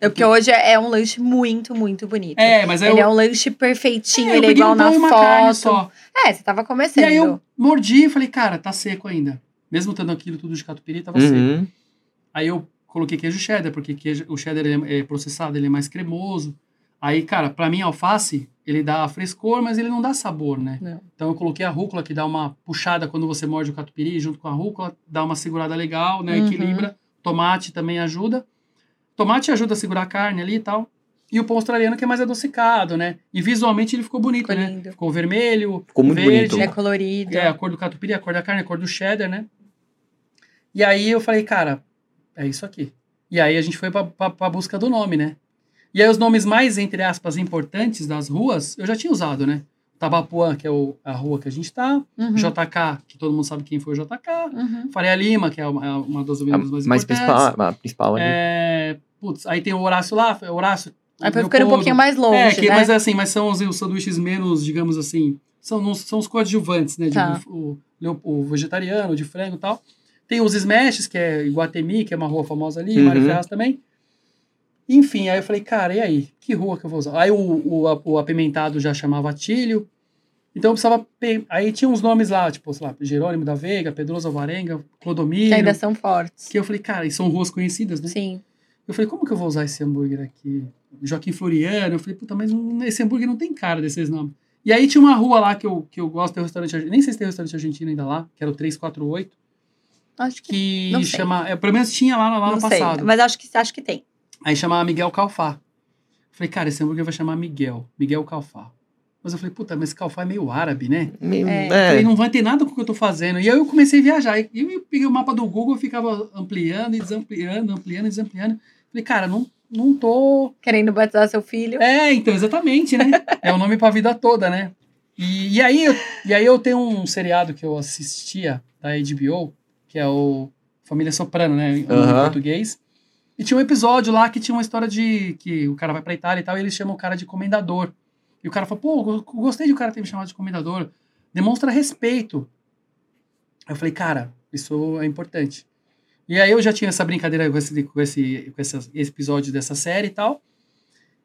É porque hoje é um lanche muito, muito bonito. É, mas aí Ele eu. é um lanche perfeitinho, é, ele é peguei igual um na e foto. só. É, você tava E começando. aí eu mordi e falei, cara, tá seco ainda. Mesmo tendo aquilo tudo de catupiry, tava seco. Uhum. Aí eu coloquei queijo cheddar, porque queijo, o cheddar ele é, é processado, ele é mais cremoso. Aí, cara, pra mim, alface, ele dá frescor, mas ele não dá sabor, né? Não. Então eu coloquei a rúcula, que dá uma puxada quando você morde o catupiry, junto com a rúcula, dá uma segurada legal, né? Uhum. Equilibra. Tomate também ajuda. Tomate ajuda a segurar a carne ali e tal. E o pão australiano que é mais adocicado, né? E visualmente ele ficou bonito, Ficou né? lindo. Ficou vermelho, Ficou muito verde, bonito. É colorido. é, a cor do catupiry, a cor da carne, a cor do cheddar, né? E aí eu falei, cara, é isso aqui. E aí a gente foi pra, pra busca do nome, né? E aí os nomes mais, entre aspas, importantes das ruas, eu já tinha usado, né? Tabapuã, que é o- a rua que a gente tá. Uhum. JK, que todo mundo sabe quem foi o JK. Uhum. Faria Lima, que é uma, é uma das A avenidas mais mais importantes. principal, a principal ali. É, putz, aí tem o Horácio lá, Horácio. Aí foi ficando um pouquinho mais longe, É, que, né? mas é assim, mas são os, os sanduíches menos, digamos assim, são, são os coadjuvantes, né? de- Tá. o, o, o vegetariano, o de frango e tal. Tem os smashes, que é Iguatemi, que é uma rua famosa ali, Uhum. Mário Ferraz também. Enfim, aí eu falei, cara, e aí? Que rua que eu vou usar? Aí o, o, o apimentado já chamava Atílio. Então eu precisava. pe- Aí tinha uns nomes lá, tipo, sei lá, Jerônimo da Veiga, Pedroso Alvarenga, Clodomiro. Que ainda são fortes. Que eu falei, cara, e são ruas conhecidas, né? Sim. Eu falei, como que eu vou usar esse hambúrguer aqui? Joaquim Floriano. Eu falei, puta, mas não- esse hambúrguer não tem cara desses nomes. E aí tinha uma rua lá que eu, que eu gosto, tem um restaurante, argentino, nem sei se tem restaurante argentino ainda lá, que era o 348, Acho que. que Não sei. chama, é, pelo menos tinha lá, lá não no sei. passado. Mas acho que, acho que tem. Aí chamava Miguel Calfá. Falei, cara, esse hambúrguer vai chamar Miguel, Miguel Calfá. Mas eu falei, puta, mas esse Calfá é meio árabe, né? Meio- É. é. Falei, não vai ter nada com o que eu tô fazendo. E aí eu comecei a viajar. E eu peguei o mapa do Google, ficava ampliando e desampliando, ampliando e desampliando. Falei, cara, não, não tô Querendo batizar seu filho. É, então, exatamente, né? é o nome pra vida toda, né? E, e, aí, eu, e aí eu tenho um seriado que eu assistia da HBO, que é o Família Soprano, né? Em português. E tinha um episódio lá que tinha uma história de que o cara vai pra Itália e tal, e eles chamam o cara de comendador. E o cara fala, pô, eu gostei de o cara ter me chamado de comendador. Demonstra respeito. Eu falei, cara, isso é importante. E aí eu já tinha essa brincadeira com esse, com esse, com esse episódio dessa série e tal.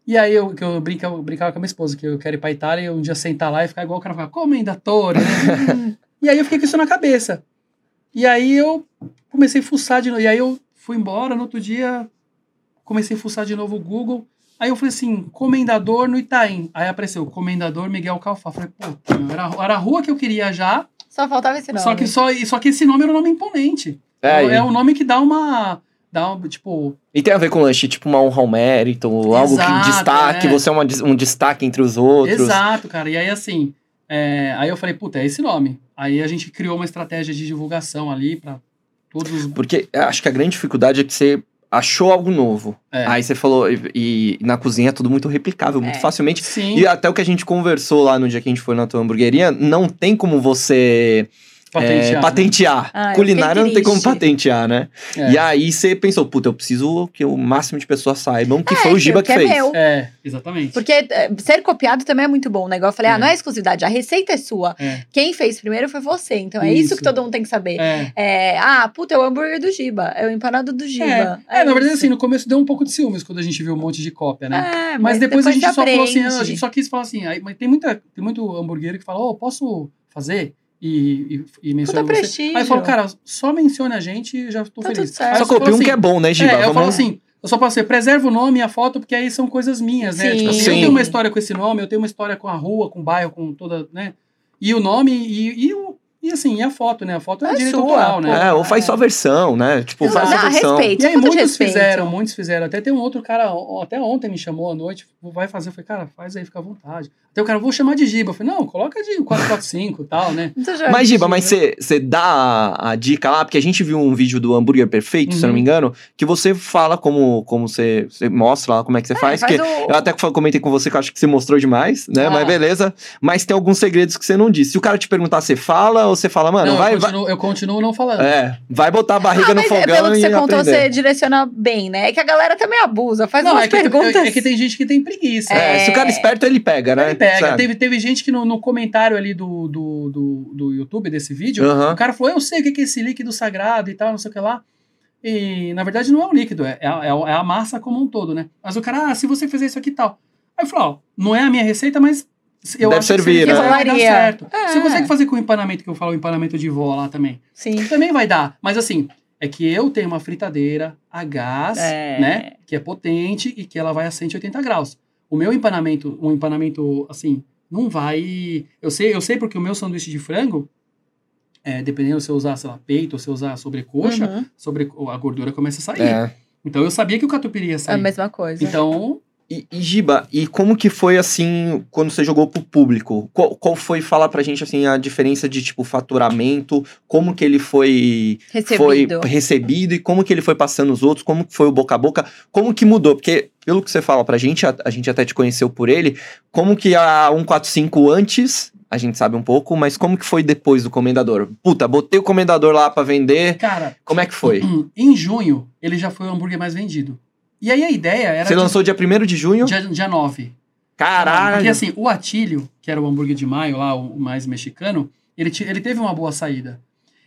E aí eu, que eu, brinca, eu brincava com a minha esposa, que eu quero ir pra Itália e um dia sentar lá e ficar igual o cara fala, comendatore, né? e aí eu fiquei com isso na cabeça. E aí eu comecei a fuçar de novo. E aí eu fui embora, no outro dia comecei a fuçar de novo o Google. Aí eu falei assim, comendador no Itaim. Aí apareceu, comendador Miguel Calfá. Falei, meu, era, era a rua que eu queria já, Só faltava esse nome. só que, só, só que esse nome era um nome imponente. É, É, um nome que dá uma... Dá um, tipo, E tem a ver com lanche, tipo uma honra ao mérito, algo que Exato, destaque, é. você é uma um destaque entre os outros. Exato, cara. E aí, assim, é, aí eu falei, puta, é esse nome. Aí a gente criou uma estratégia de divulgação ali pra todos os. Porque eu acho que a grande dificuldade é que você achou algo novo. É. Aí você falou, e, e na cozinha é tudo muito replicável, muito É. facilmente. Sim, E até o que a gente conversou lá no dia que a gente foi na tua hamburgueria, não tem como você patentear. é, né? patentear. Ah, Culinária não tem como patentear, né? É. E aí você pensou, puta, eu preciso que o máximo de pessoas saibam que É, foi o Giba que, que é fez. meu. É, exatamente. Porque é, ser copiado também é muito bom, né? Igual eu falei, É. ah, não é exclusividade, a receita é sua. É. Quem fez primeiro foi você. Então é isso, Isso. que todo mundo tem que saber. É. É, ah, puta, é o hambúrguer do Giba, é o empanado do Giba. É, na verdade, assim, no começo deu um pouco de ciúmes quando a gente viu um monte de cópia, né? É, mas, depois, a gente só falou assim, aprende. ah, a gente só quis falar assim, aí, mas tem, muita, tem muito hambúrguer que fala, ô, posso fazer? E, e, e menciona Puta você. prestígio. Aí eu falo, cara, só menciona a gente e já tô Tá feliz. tudo certo. Aí Só eu copia um assim, que é bom, né, Giba? É, eu Vamos- falo assim, eu só falo assim, preserva o nome e a foto, porque aí são coisas minhas, né? Sim. Tipo assim, eu tenho uma história com esse nome, eu tenho uma história com a rua, com o bairro, com toda, né? E o nome e, e, o, e assim, e a foto, né? A foto é, É direito sua, autoral, né? É, ou faz É. sua versão, né? Tipo, faz Não, sua versão. respeito. E aí muitos respeito. fizeram, muitos fizeram. Até tem um outro cara, até ontem me chamou à noite, vai fazer. Eu falei, cara, faz aí, fica à vontade. Até o cara, vou chamar de Giba. Eu falei, não, coloca de 445 e tal, né? Já Mas, Giba, digo. mas você você dá a, a dica lá, porque a gente viu um vídeo do hambúrguer perfeito, se eu não Uhum. me engano, que você fala como, como você, mostra lá como é que você É, faz. faz que o- Eu até comentei com você que eu acho que você mostrou demais, né? Ah. Mas beleza. Mas tem alguns segredos que você não disse. Se o cara te perguntar, você fala ou você fala, mano, não, vai, eu, vai. continuo, eu continuo não falando. É, vai botar a barriga Ah, no mas fogão pelo que e você contou, aprender. você direciona bem, né? É que a galera também abusa, faz não, umas é que, perguntas. é, é que tem gente que tem preguiça. É, se o cara é É. esperto, ele pega, né? Ele pega. Sabe? Teve, teve gente que no, no comentário ali do, do, do, do YouTube desse vídeo, o cara falou: Eu sei o que é esse líquido sagrado e tal, não sei o que lá. E na verdade não é um líquido, é, é, a- é a massa como um todo, né? Mas o cara, ah, se você fizer isso aqui e tal. Aí eu falo: Ó, não é a minha receita, mas eu Deve acho que se servir, né? vai dar certo. É. Você consegue fazer com o empanamento que eu falo, o empanamento de vó lá também. Sim. Também vai dar. Mas assim, é que eu tenho uma fritadeira a gás, É. né? Que é potente e que ela vai a 180 graus. O meu empanamento, um empanamento assim, não vai. Eu sei, eu sei porque o meu sanduíche de frango, é, dependendo se eu usar, sei lá, peito ou se eu usar sobrecoxa, Uhum. sobre, a gordura começa a sair. É. Então eu sabia que o catupiry ia É a sair. mesma coisa. Então, E, e, Giba, e como que foi assim quando você jogou pro público? Qual, qual, foi, fala pra gente assim, a diferença de tipo faturamento, como que ele foi recebido. foi recebido e como que ele foi passando os outros, como que foi o boca a boca, como que mudou? Porque pelo que você fala pra gente, a, a gente até te conheceu por ele, como que a 145 antes a gente sabe um pouco, mas como que foi depois do Comendador? Puta, botei o Comendador lá para vender. Cara, como é que foi? Em junho, ele já foi o hambúrguer mais vendido. E aí a ideia era. Você lançou dia 1 de junho? Dia, dia 9. Caralho! Porque assim, o Atílio, que era o hambúrguer de maio lá, o mais mexicano, ele, ele teve uma boa saída.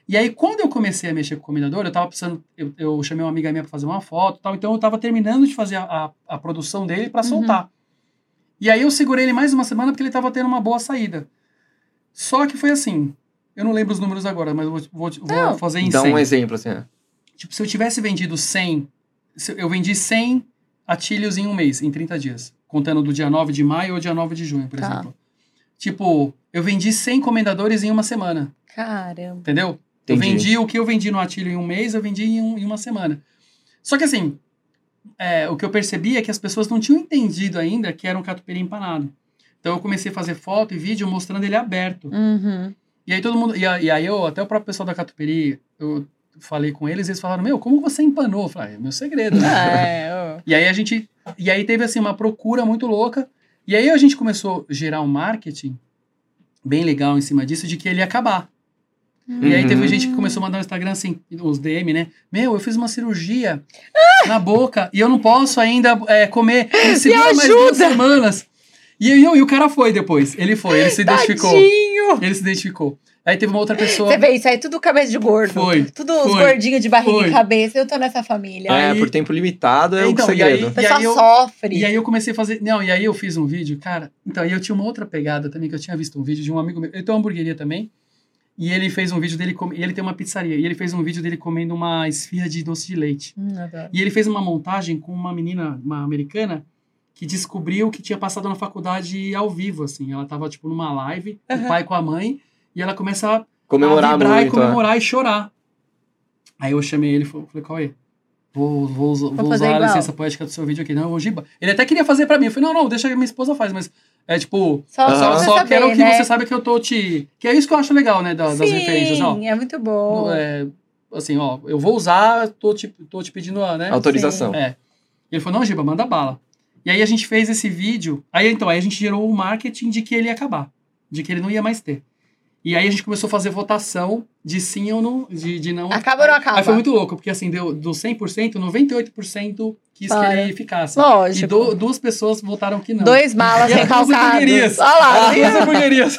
E aí, quando eu comecei a mexer com o Comendador, eu tava precisando. Eu, eu chamei uma amiga minha pra fazer uma foto e tal, então eu tava terminando de fazer a, a, a produção dele para soltar. Uhum. E aí eu segurei ele mais uma semana porque ele tava tendo uma boa saída. Só que foi assim. Eu não lembro os números agora, mas vou, vou, vou fazer em Dá 100. um exemplo, assim. É. Tipo, se eu tivesse vendido 100... Eu vendi 100 atilhos em um mês, em 30 dias. Contando do dia 9 de maio ou dia 9 de junho, por tá. exemplo. Tipo, eu vendi 100 comendadores em uma semana. Caramba. Entendeu? Entendi. Eu vendi o que eu vendi no atilho em um mês, eu vendi em, um, em uma semana. Só que assim, é, o que eu percebi é que as pessoas não tinham entendido ainda que era um catupiry empanado. Então eu comecei a fazer foto e vídeo mostrando ele aberto. Uhum. E aí todo mundo. E, e, aí eu, até o próprio pessoal da Catupiry, eu falei com eles, eles falaram: Meu, como você empanou? Eu falei: ah, é meu segredo, né? Ah, é, e aí a gente. E aí teve assim uma procura muito louca. E aí a gente começou a gerar um marketing bem legal em cima disso, de que ele ia acabar. Uhum. E aí teve gente que começou a mandar no Instagram assim, os DM, né? Meu, eu fiz uma cirurgia na boca e eu não posso ainda é, comer. Me segura mais duas semanas. E, e, e o cara foi depois. Ele foi, ele se identificou. Tadinho. Ele se identificou. Aí teve uma outra pessoa. Você vê, isso aí é tudo cabeça de gordo. Foi. Tudo foi, os gordinhos de barriga foi. e cabeça. Eu tô nessa família. É, aí, por tempo limitado é então, o segredo. E aí, e aí eu, sofre. E aí eu comecei a fazer. Não, e aí eu fiz um vídeo, cara. Então, aí eu tinha uma outra pegada também, que eu tinha visto um vídeo de um amigo meu. Ele tem uma hamburgueria também. E ele fez um vídeo dele. Com... E ele tem uma pizzaria. E ele fez um vídeo dele comendo uma esfirra de doce de leite. Hum, e ele fez uma montagem com uma menina, uma americana que descobriu que tinha passado na faculdade ao vivo, assim. Ela tava, tipo, numa live, uhum. o pai com a mãe, e ela começa a comemorar a vibrar muito, e comemorar é. e chorar. Aí eu chamei ele e falei, qual é? Vou, vou, vou, vou usar igual. a licença poética do seu vídeo aqui. Não, o Giba. Ele até queria fazer pra mim. Eu falei, não, não, deixa que minha esposa faz, mas é tipo. Só, só, só saber, quero né? que você saiba que eu tô te. Que é isso que eu acho legal, né? Das, Sim, das referências, ó. é muito bom. É, assim, ó, eu vou usar, tô te, tô te pedindo, né? Autorização. Sim. É. E ele falou, não, Giba, manda bala. E aí a gente fez esse vídeo. Aí então, aí a gente gerou o marketing de que ele ia acabar. De que ele não ia mais ter. E aí a gente começou a fazer votação de sim ou não, de, de não. Acaba ou não acaba? Aí foi muito louco, porque assim, deu do 100%, 98% quis Para. que ele ficasse. Lógico. E do, duas pessoas votaram que não. Dois malas recalcados. Olha lá. Duas hamburguerias.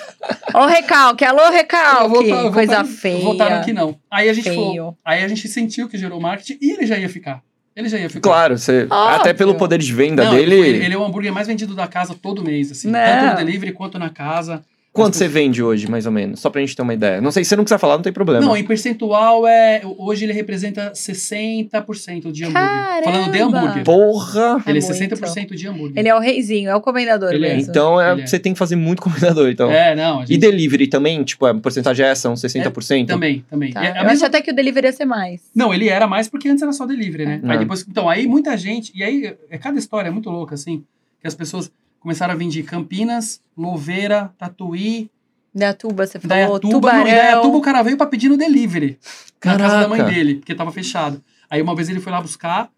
Ô, recalque, alô, recalque. Votaram, Coisa votaram, feia. Votaram que não. Aí a gente falou, aí a gente sentiu que gerou marketing e ele já ia ficar. Ele já ia ficar. Claro, você, até pelo poder de venda não, dele. Ele, ele, é o hambúrguer mais vendido da casa todo mês, assim. Não. Tanto no delivery quanto na casa. Quanto você vende hoje, mais ou menos? Só pra gente ter uma ideia. Não sei, se você não quiser falar, não tem problema. Não, em percentual, é, hoje ele representa 60% de hambúrguer. Caramba. Falando de hambúrguer. Porra! Ele é, é 60% de hambúrguer. Ele é o reizinho, é o comendador Ele é. mesmo. Então é, Ele é. você tem que fazer muito comendador, então. É, não. a E gente- delivery também, tipo, a porcentagem é são 60%? Também, também. Tá. É a Eu mesma- acho até que o delivery ia ser mais. Não, ele era mais porque antes era só delivery, né? É. Aí depois, então, aí muita gente, e aí é cada história é muito louca, assim, que as pessoas começaram a vender Campinas, Louveira, Tatuí, Dayatuba, você falou, Dayatuba, tubarão. não, Dayatuba o cara veio pra pedir no delivery, na casa da mãe Caraca. dele, porque tava fechado. Aí uma vez ele foi lá buscar,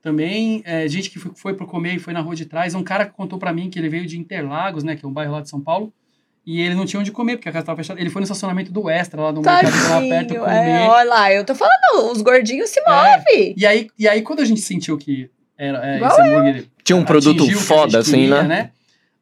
também, é, gente que foi, foi pro comer e foi na rua de trás, um cara que contou pra mim que ele veio de Interlagos, né, que é um bairro lá de São Paulo, e ele não tinha onde comer, porque a casa tava fechada. Ele foi no estacionamento do Extra, lá no mercado que tava perto, Tadinho, comer. é, olha lá, eu tô falando, os gordinhos se movem. E aí, e aí, quando a gente sentiu que era, é, esse hambúrguer Tinha um produto foda, assim, queria, né?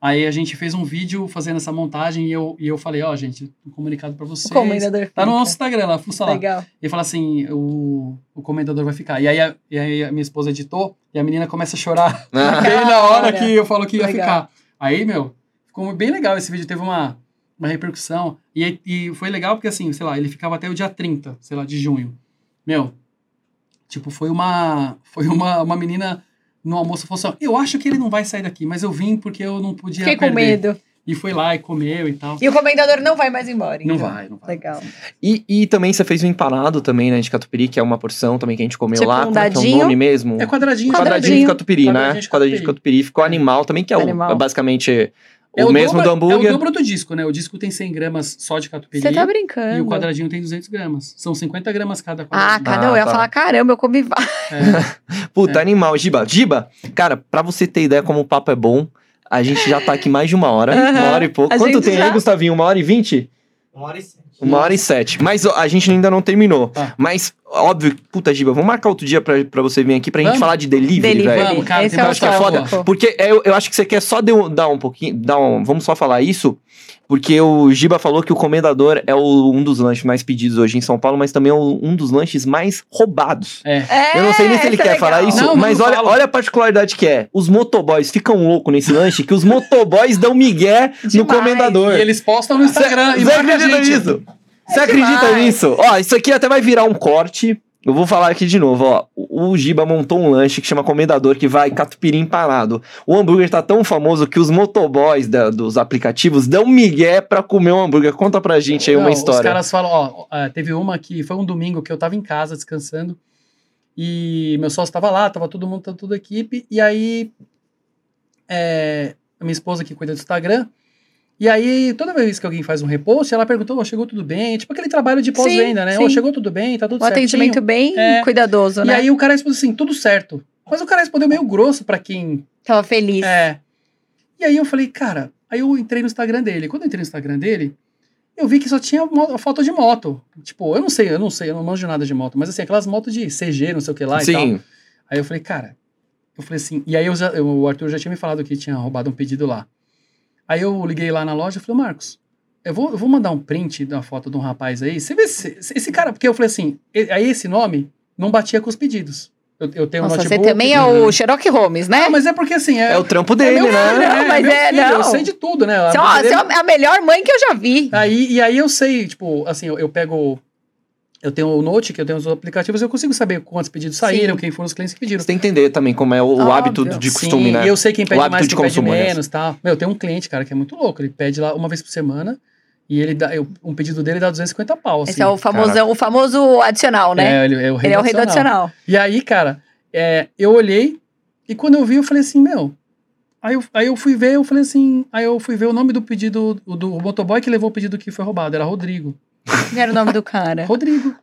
Aí a gente fez um vídeo fazendo essa montagem e eu, e eu falei, ó, gente, um comunicado pra vocês. O comendador Tá no nosso Instagram lá, fuça lá. Legal. E fala assim, o, o comendador vai ficar. E aí, a, e aí a minha esposa editou e a menina começa a chorar Ah. bem na hora Cara, que eu falo que ia legal. ficar. Aí, meu, ficou bem legal esse vídeo, teve uma, uma repercussão. E, e foi legal porque, assim, sei lá, ele ficava até o dia 30, sei lá, de junho. Meu, tipo, foi uma, foi uma, uma menina no almoço falou assim, ó, eu acho que ele não vai sair daqui, mas eu vim porque eu não podia Fiquei com perder. medo. E foi lá e comeu e tal. E o comendador não vai mais embora. Não então. vai, não vai. Legal. E, e também você fez um empanado também, né, de catupiry, que é uma porção também que a gente comeu Tipo lá. um é que é o nome mesmo? É quadradinho. Quadradinho de catupiry, né? Quadradinho de Quadradinho de catupiry. Ficou animal também, que é, o, é basicamente É o, mesmo dobro, do hambúrguer. É o dobro do disco, né? O disco tem 100 gramas só de catupiry. Você tá brincando. E o quadradinho tem 200 gramas. São 50 gramas cada Ah, quadradinho. cada um. Ah, Eu ia tá. falar, caramba, eu comi vários. É. Puta, É. animal. Giba, Giba, cara, pra você ter ideia como o papo é bom, a gente já tá aqui mais de uma hora, uma hora e pouco. A Quanto tem já- aí, Gustavinho? Uma hora e vinte? Uma hora e. Uma hora e sete. Mas ó, a gente ainda não terminou. Ah. Mas, óbvio, puta, Giba, vamos marcar outro dia pra, pra você vir aqui pra gente Vamos. falar de delivery, Delivery. velho. Vamos, cara, Esse tem é acho que é foda. Porque eu, eu acho que você quer só de um- dar um pouquinho. Dar um, vamos só falar isso. Porque o Giba falou que o Comendador é o- um dos lanches mais pedidos hoje em São Paulo, mas também é o- um dos lanches mais roubados. É. É, Eu não sei nem se ele é quer legal. falar isso, Não, mas olha, olha a particularidade que é. Os motoboys ficam loucos nesse lanche, que os motoboys dão migué no Demais. Comendador. E eles postam no Instagram. e Você acredita nisso? Você É acredita nisso? Ó, isso aqui até vai virar um corte. Eu vou falar aqui de novo, ó. O o Giba montou um lanche que chama Comendador, que vai catupiry empanado. O hambúrguer tá tão famoso que os motoboys da- dos aplicativos dão migué pra comer um hambúrguer. Conta pra gente aí uma Não, história. Os caras falam, ó, ó, teve uma que foi um domingo que eu tava em casa descansando e meu sócio tava lá, tava todo mundo, tava toda a equipe, e aí é, a minha esposa que cuida do Instagram, e aí toda vez que alguém faz um repost, ela perguntou, "Ô, chegou tudo bem? Tipo aquele trabalho de pós-venda, né? sim. Ô, chegou tudo bem, tá tudo Um certinho. atendimento bem É. cuidadoso, E né? aí o cara respondeu assim, tudo certo. Mas o cara respondeu meio grosso pra quem Tava feliz. é. E aí eu falei, cara, aí eu entrei no Instagram dele. Quando eu entrei no Instagram dele, eu vi que só tinha foto de moto. Tipo, eu não sei, eu não sei, eu não manjo nada de moto, mas assim, aquelas motos de CG, não sei o que lá e tal. Sim. Aí eu falei, cara, eu falei assim, e aí eu já, eu- o Arthur já tinha me falado que tinha roubado um pedido lá. Aí eu liguei lá na loja e falei, Marcos, eu vou, eu vou mandar um print da foto de um rapaz aí. Você vê se, se- esse cara, porque eu falei assim, aí esse nome não batia com os pedidos. Eu, eu tenho um Nossa, você notebook. também é o Sherlock Holmes, né? Ah, mas é porque assim, é, É o trampo dele, meu né? filho, Não, mas meu é, filho, não. Eu sei de tudo, né? Você, ó, A- você é a melhor mãe que eu já vi. Aí, e aí eu sei, tipo, assim, eu, eu pego. Eu tenho o Note, que eu tenho os aplicativos, eu consigo saber quantos pedidos saíram, Sim. quem foram os clientes que pediram. Você tem que entender também como é o, hábito de costume, Sim, né? E eu sei quem pede hábito mais, de quem pede consumo, aliás. menos, tá? Meu, tem um cliente, cara, que é muito louco. Ele pede lá uma vez por semana e ele dá, eu- um pedido dele dá 250 pau, assim. Esse é o famosão, o famoso adicional, né? É, ele, é o Ele é o rei do adicional. E aí, cara, é, eu olhei e quando eu vi, eu falei assim, meu. Aí eu, aí eu fui ver, eu falei assim. Aí eu fui ver o nome do pedido do, do motoboy que levou o pedido que foi roubado. Era Rodrigo. Quem era o nome do cara? Rodrigo.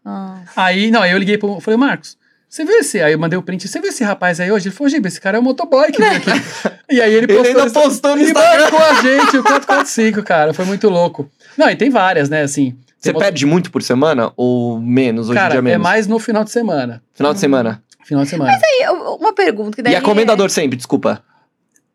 Aí, não, aí eu liguei pro. Falei, Marcos, você viu esse. Aí eu mandei o print. Você viu esse rapaz aí hoje? Ele falou, Giba, esse cara é o motoboy que veio aqui. e aí ele Ele postou. ainda postou no ele Instagram. marcou a gente, o 445, cara. Foi muito louco. Não, e tem várias, né, assim. Você Tem pede muito por semana ou menos hoje em Cara, dia é menos? mais no final de semana. Final de semana. Final de semana. E eu- uma pergunta que daí E é comendador sempre, desculpa.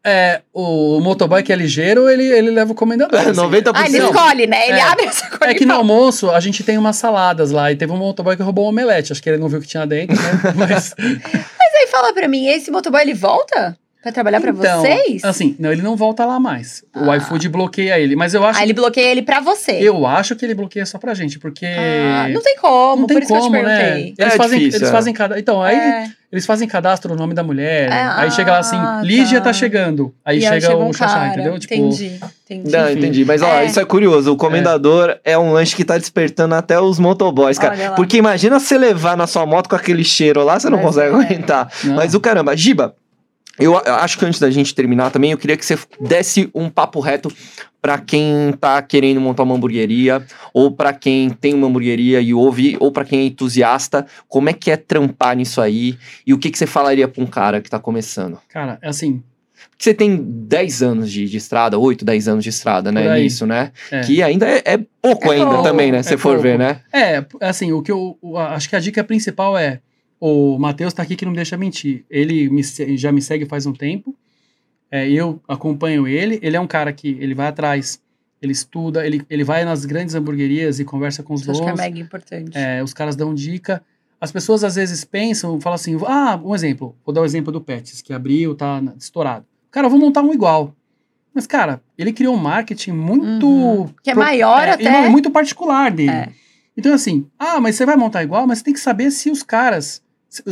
É, o motoboy que é ligeiro, ele, ele leva o comendador. assim. 90%. Ah, ele escolhe, né? Ele É. abre essa coisa. É que no almoço a gente tem umas saladas lá e teve um motoboy que roubou um omelete. Acho que ele não viu o que tinha dentro, né? Mas. Mas aí fala pra mim, esse motoboy ele volta pra trabalhar pra Então, vocês? Assim, não, ele não volta lá mais. O Ah. iFood bloqueia ele. Mas eu acho. Ah, ele bloqueia ele pra você. Eu acho que ele bloqueia só pra gente, porque. Ah, não tem como, não tem por isso como, que eu te né? perguntei. Eles É fazem, difícil, eles é. fazem cada. Então, aí É. eles fazem cadastro o nome da mulher. É, aí chega lá assim, ah, Lígia tá. tá chegando. Aí E chega um o Xaxá, cara. entendeu? Tipo, Entendi, entendi. Não, entendi. Mas, ó, É. isso é curioso. O comendador é. um lanche que tá despertando até os motoboys, cara. Porque imagina você levar na sua moto com aquele cheiro lá, você não Mas consegue é. aguentar. não. Mas o caramba, Giba, eu acho que antes da gente terminar também, eu queria que você desse um papo reto pra quem tá querendo montar uma hamburgueria, ou pra quem tem uma hamburgueria e ouve, ou pra quem é entusiasta, como é que é trampar nisso aí, e o que, que você falaria pra um cara que tá começando? Cara, é assim. Porque você tem 10 anos de, de estrada, 8, 10 anos de estrada, né, aí. nisso, né? É. Que ainda é, é pouco É ainda pouco, também, né, se é você for pouco. ver, né? É, assim, o que eu, acho que a dica principal é o Matheus tá aqui que não me deixa mentir. Ele me já me segue faz um tempo. É, eu acompanho ele. Ele é um cara que ele vai atrás, ele estuda, ele, ele vai nas grandes hamburguerias e conversa com os Isso acho que é donos. mega importante. É, os caras dão dica. As pessoas às vezes pensam, falam assim, ah, um exemplo, vou dar o exemplo do Pets, que abriu, tá estourado. Cara, eu vou montar um igual. Mas, cara, ele criou um marketing muito. Uhum. Que é maior é, até. não, muito particular dele. É. Então, assim, ah, mas você vai montar igual, mas você tem que saber se os caras.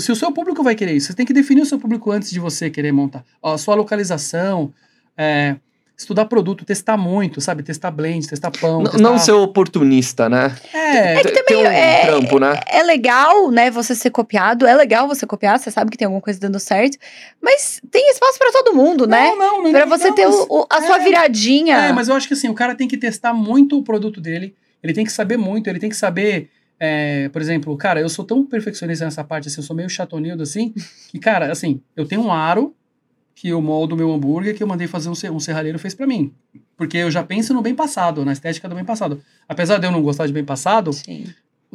Se, o seu público vai querer isso. Você tem que definir o seu público antes de você querer montar. Ó, a sua localização. é, estudar produto, testar muito, sabe? Testar blend, testar pão. N- testar... Não ser oportunista, né? É, É que também ter um é- trampo, né? É legal, né, você ser copiado. É legal você copiar, você sabe que tem alguma coisa dando certo. Mas tem espaço pra todo mundo, né? Não, não, não. Pra não, você não, ter mas- o- a sua é. viradinha. É, mas eu acho que assim, o cara tem que testar muito o produto dele, ele tem que saber muito, ele tem que saber, é, por exemplo, cara, eu sou tão perfeccionista nessa parte, assim, eu sou meio chatonildo, assim, que, cara, assim, eu tenho um aro que eu moldo meu hambúrguer que eu mandei fazer um, ser- um serralheiro fez pra mim. Porque eu já penso no bem passado, na estética do bem passado. Apesar de eu não gostar de bem passado, Sim.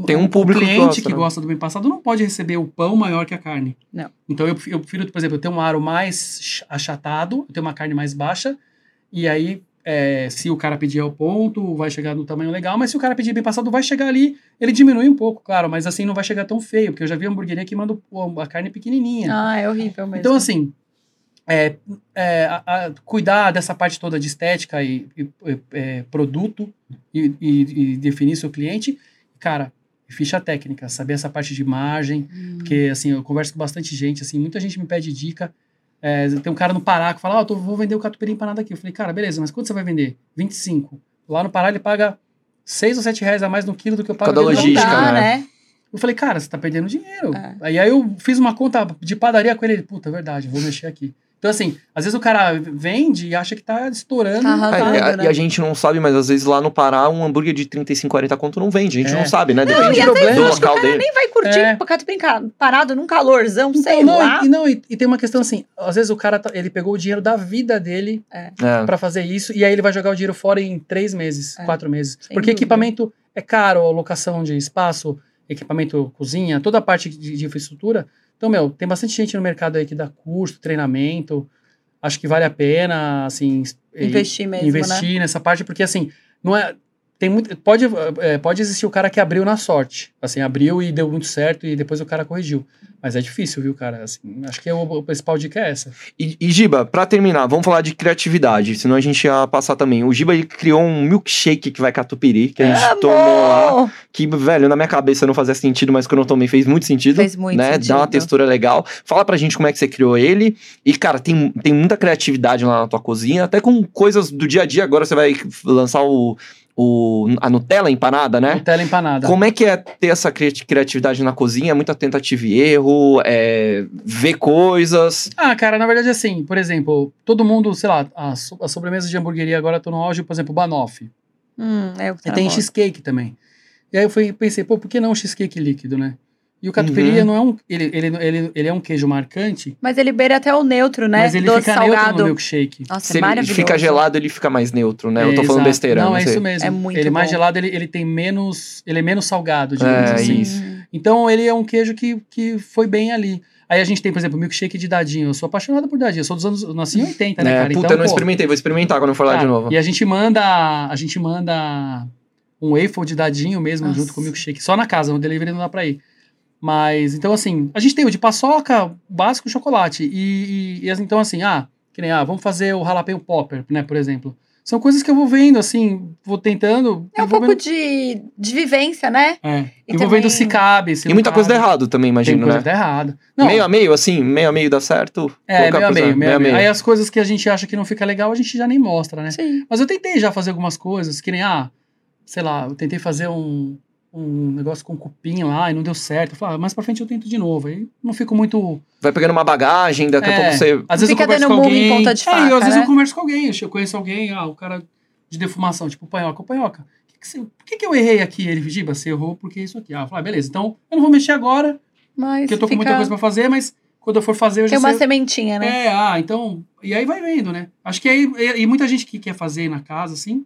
Tem um o- público o que cliente gosta, que né? gosta do bem passado não pode receber o pão maior que a carne. Não. Então eu, prefiro- eu prefiro, por exemplo, eu ter um aro mais ch- achatado, eu tenho uma carne mais baixa, e aí é, se o cara pedir ao ponto, vai chegar no tamanho legal, mas se o cara pedir bem passado, vai chegar ali, ele diminui um pouco, claro, mas assim não vai chegar tão feio, porque eu já vi hamburgueria que manda a carne pequenininha. Ah, é horrível mesmo. Então, assim, é, é, a- a- cuidar dessa parte toda de estética e, e, é, produto e, e- e definir seu cliente, cara, ficha técnica, saber essa parte de margem, Hum. porque, assim, eu converso com bastante gente, assim, muita gente me pede dica. É, tem um cara no Pará que fala, ó, eu tô- vou vender o catupiry empanado aqui. Eu falei, cara, beleza, mas quanto você vai vender? 25. Lá no Pará ele paga 6 ou 7 reais a mais no quilo do que eu pago Cada logística, dá, né? né? Eu falei, cara, você tá perdendo dinheiro. É. Aí, aí eu fiz uma conta de padaria com ele. ele, Puta, é verdade, vou mexer aqui. Então, assim, às vezes o cara vende e acha que tá estourando. Tá É, arrasando, e, a, né? e a gente não sabe, mas às vezes lá no Pará um hambúrguer de 35, 40 conto não vende. A gente É. não sabe, né? Não, Depende e às do vezes eu acho que o local cara dele. nem vai curtir É. porque tu brincar parado num calorzão, Então, sei não, lá. E, não, e, e tem uma questão assim, às vezes o cara, tá- ele pegou o dinheiro da vida dele É. pra fazer isso, e aí ele vai jogar o dinheiro fora em três meses, É. quatro meses. Sem Porque dúvida. equipamento é caro, a locação de espaço, equipamento cozinha, toda a parte de, de infraestrutura. Então, meu, tem bastante gente no mercado aí que dá curso, treinamento. Acho que vale a pena, assim, Investir mesmo, né? investir nessa parte, porque assim, não é. Tem muito. Pode, é, pode existir o cara que abriu na sorte. Assim, abriu e deu muito certo e depois o cara corrigiu. Mas é difícil, viu, cara? Assim, acho que o, o principal dica é essa. E, e, Giba, pra terminar, vamos falar de criatividade, senão a gente ia passar também. O Giba ele criou um milkshake que vai catupiry, que a gente tomou lá. Que, velho, na minha cabeça não fazia sentido, mas quando eu tomei fez muito sentido. Fez muito né? sentido. Dá uma textura legal. Fala pra gente como é que você criou ele. E, cara, tem, tem muita criatividade lá na tua cozinha, até com coisas do dia a dia. Agora você vai lançar o, o, a Nutella empanada, né? Nutella empanada. Como é que é ter essa cri- criatividade na cozinha? Muita tentativa e erro, é, ver coisas. Ah, cara, na verdade, assim, por exemplo, todo mundo, sei lá, a, so- a sobremesa de hamburgueria agora tô no auge, por exemplo, banoffee. Hum, é o que E tá tem na moda. cheesecake também. E aí eu fui, pensei, pô, por que não cheesecake líquido, né? E o catupiry Uhum. não é um. Ele, ele, ele, ele é um queijo marcante, Mas ele beira até o neutro, né? mas ele Doce fica neutro salgado. no milkshake. Nossa, Se é ele fica gelado, ele fica mais neutro, né? Eu tô É, falando exato. besteira. Não, Não, é sei. isso mesmo. É muito ele mais bom. gelado, ele, ele tem menos. Ele é menos salgado, digamos É, assim. isso. Então ele é um queijo que, que foi bem ali. Aí a gente tem, por exemplo, milkshake de dadinho. Eu sou apaixonado por dadinho. Eu sou dos anos. Eu nasci em 80, né, É, cara? puta, então, eu não pô, experimentei, vou experimentar quando eu for lá de novo. E a gente manda. A gente manda um waffle de dadinho mesmo, Nossa. junto com o milkshake. Só na casa, no delivery não dá pra ir. Mas, então assim, a gente tem o de paçoca, básico chocolate. E, e- e, então assim, ah, que nem, ah, vamos fazer o jalapeno popper, né, por exemplo. São coisas que eu vou vendo, assim, vou tentando. É um pouco vendo- de, de vivência, né? É, e e vou vendo se cabe. Se E muita coisa dá cabe. errado também, Tem imagino, coisa né? dá errado. Não, Meio a meio, assim, meio a meio dá certo. é, meio a coisa- meio, meio a meio. Aí as coisas que a gente acha que não fica legal, a gente já nem mostra, né? Sim. Mas eu tentei já fazer algumas coisas, que nem, ah, sei lá, eu tentei fazer um, um negócio com cupim lá e não deu certo. Eu falei, ah, mais pra frente eu tento de novo. Aí não fico muito. Vai pegando uma bagagem, daqui a É, pouco você. Às vezes Fica eu converso dando com murro em alguém. ponta de é, e faca, às vezes né? eu converso com alguém, eu conheço alguém, ah, o cara de defumação, tipo o panhoca. O panhoca, que que você- por que, que eu errei aqui? Ele, Giba, você errou porque é isso aqui. Ah, eu falei, ah, beleza, então eu não vou mexer agora, Mas porque eu tô com fica... muita coisa pra fazer, mas quando eu for fazer, eu já Tem uma sei. sementinha, né? É, ah, então. E aí vai vendo, né? Acho que aí. E, e muita gente que quer fazer na casa, assim,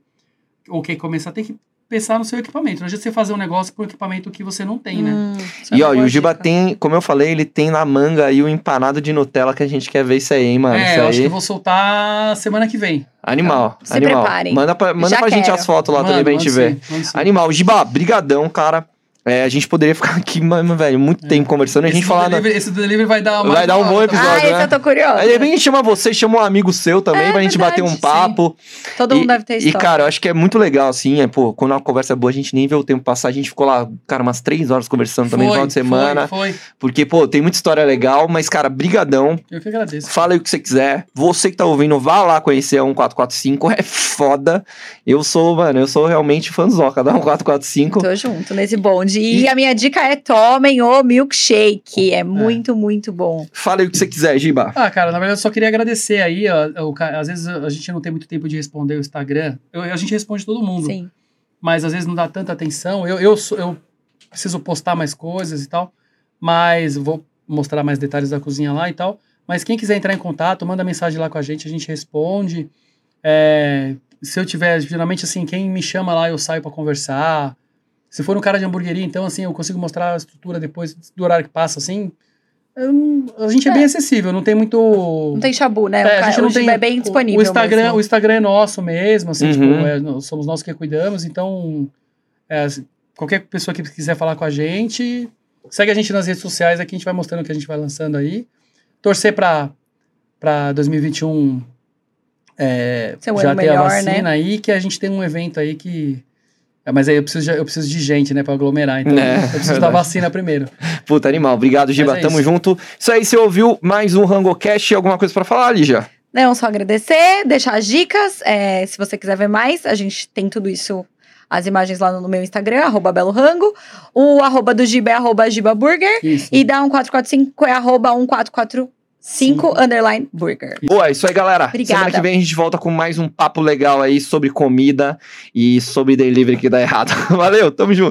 ou quer começar, tem que pensar no seu equipamento. Não adianta você fazer um negócio com equipamento que você não tem, né? Hum, é E ó, e o Giba tem, como eu falei, ele tem na manga aí o empanado de Nutella que a gente quer ver isso aí, hein, mano. é, isso eu aí. acho que eu vou soltar semana que vem. Animal, Se animal. preparem. Manda pra, manda Já pra gente as fotos lá Mando, também pra gente ver. sim. Animal, Giba, brigadão, cara. É, a gente poderia ficar aqui, mano, velho, muito tempo conversando. e A gente esse, falar. na- esse delivery vai dar mais Vai dar um uma bom episódio. Ah, esse né? eu tô curiosa. Aí de repente chama você, chama um amigo seu também É pra gente verdade, bater um sim. papo. Todo mundo e, deve ter E, história. cara, eu acho que é muito legal, assim, é, pô, quando a conversa é boa, a gente nem vê o tempo passar. A gente ficou lá, cara, umas três horas conversando também no Foi, final de semana. Foi, foi. Porque, pô, tem muita história legal, mas, cara, brigadão. Eu que agradeço. Fala aí o que você quiser. Você que tá ouvindo, vá lá conhecer a 1445. É foda. Eu sou, mano, eu sou realmente fãzoca da 1445. Tô junto nesse bonde. E, E- a minha dica é tomem o milkshake. É muito, muito bom. Fala aí o que você quiser, Giba. Ah, cara, na verdade eu só queria agradecer aí. ó, o às vezes a gente não tem muito tempo de responder o Instagram. Eu- a gente responde todo mundo, Sim. mas às vezes não dá tanta atenção. Eu, eu, eu preciso postar mais coisas e tal, mas vou mostrar mais detalhes da cozinha lá e tal. Mas quem quiser entrar em contato, manda mensagem lá com a gente, a gente responde. É, se eu tiver, geralmente assim, quem me chama lá eu saio pra conversar. Se for um cara de hamburgueria, então assim, eu consigo mostrar a estrutura depois do horário que passa, assim. A gente é, É. bem acessível, não tem muito. Não tem chabu, né? É, o a gente o não tem. é bem o- disponível. O Instagram, mesmo. o Instagram é nosso mesmo, assim, Uhum. tipo, é, somos nós que cuidamos, então é, assim, qualquer pessoa que quiser falar com a gente, segue a gente nas redes sociais aqui, a gente vai mostrando o que a gente vai lançando aí. Torcer pra, pra 2021 é, um já ano ter a melhor, vacina né? aí, que a gente tem um evento aí que. É, mas aí eu preciso, de, eu preciso de gente, né, pra aglomerar. Então É, eu preciso da vacina primeiro. Puta animal. Obrigado, Giba. É Tamo isso. junto. Isso aí, você ouviu mais um RangoCast. Alguma coisa pra falar, Lígia? Não, só agradecer, deixar as dicas. é, se você quiser ver mais, a gente tem tudo isso, as imagens lá no meu Instagram, arroba Belo Rango. O arroba do Giba é arroba Giba Burger. Isso. E da 1445 é arroba 1445 underline burger. Boa, é isso aí, galera. Obrigada. Semana que vem a gente volta com mais um papo legal aí sobre comida e sobre delivery que dá errado. Valeu, tamo junto.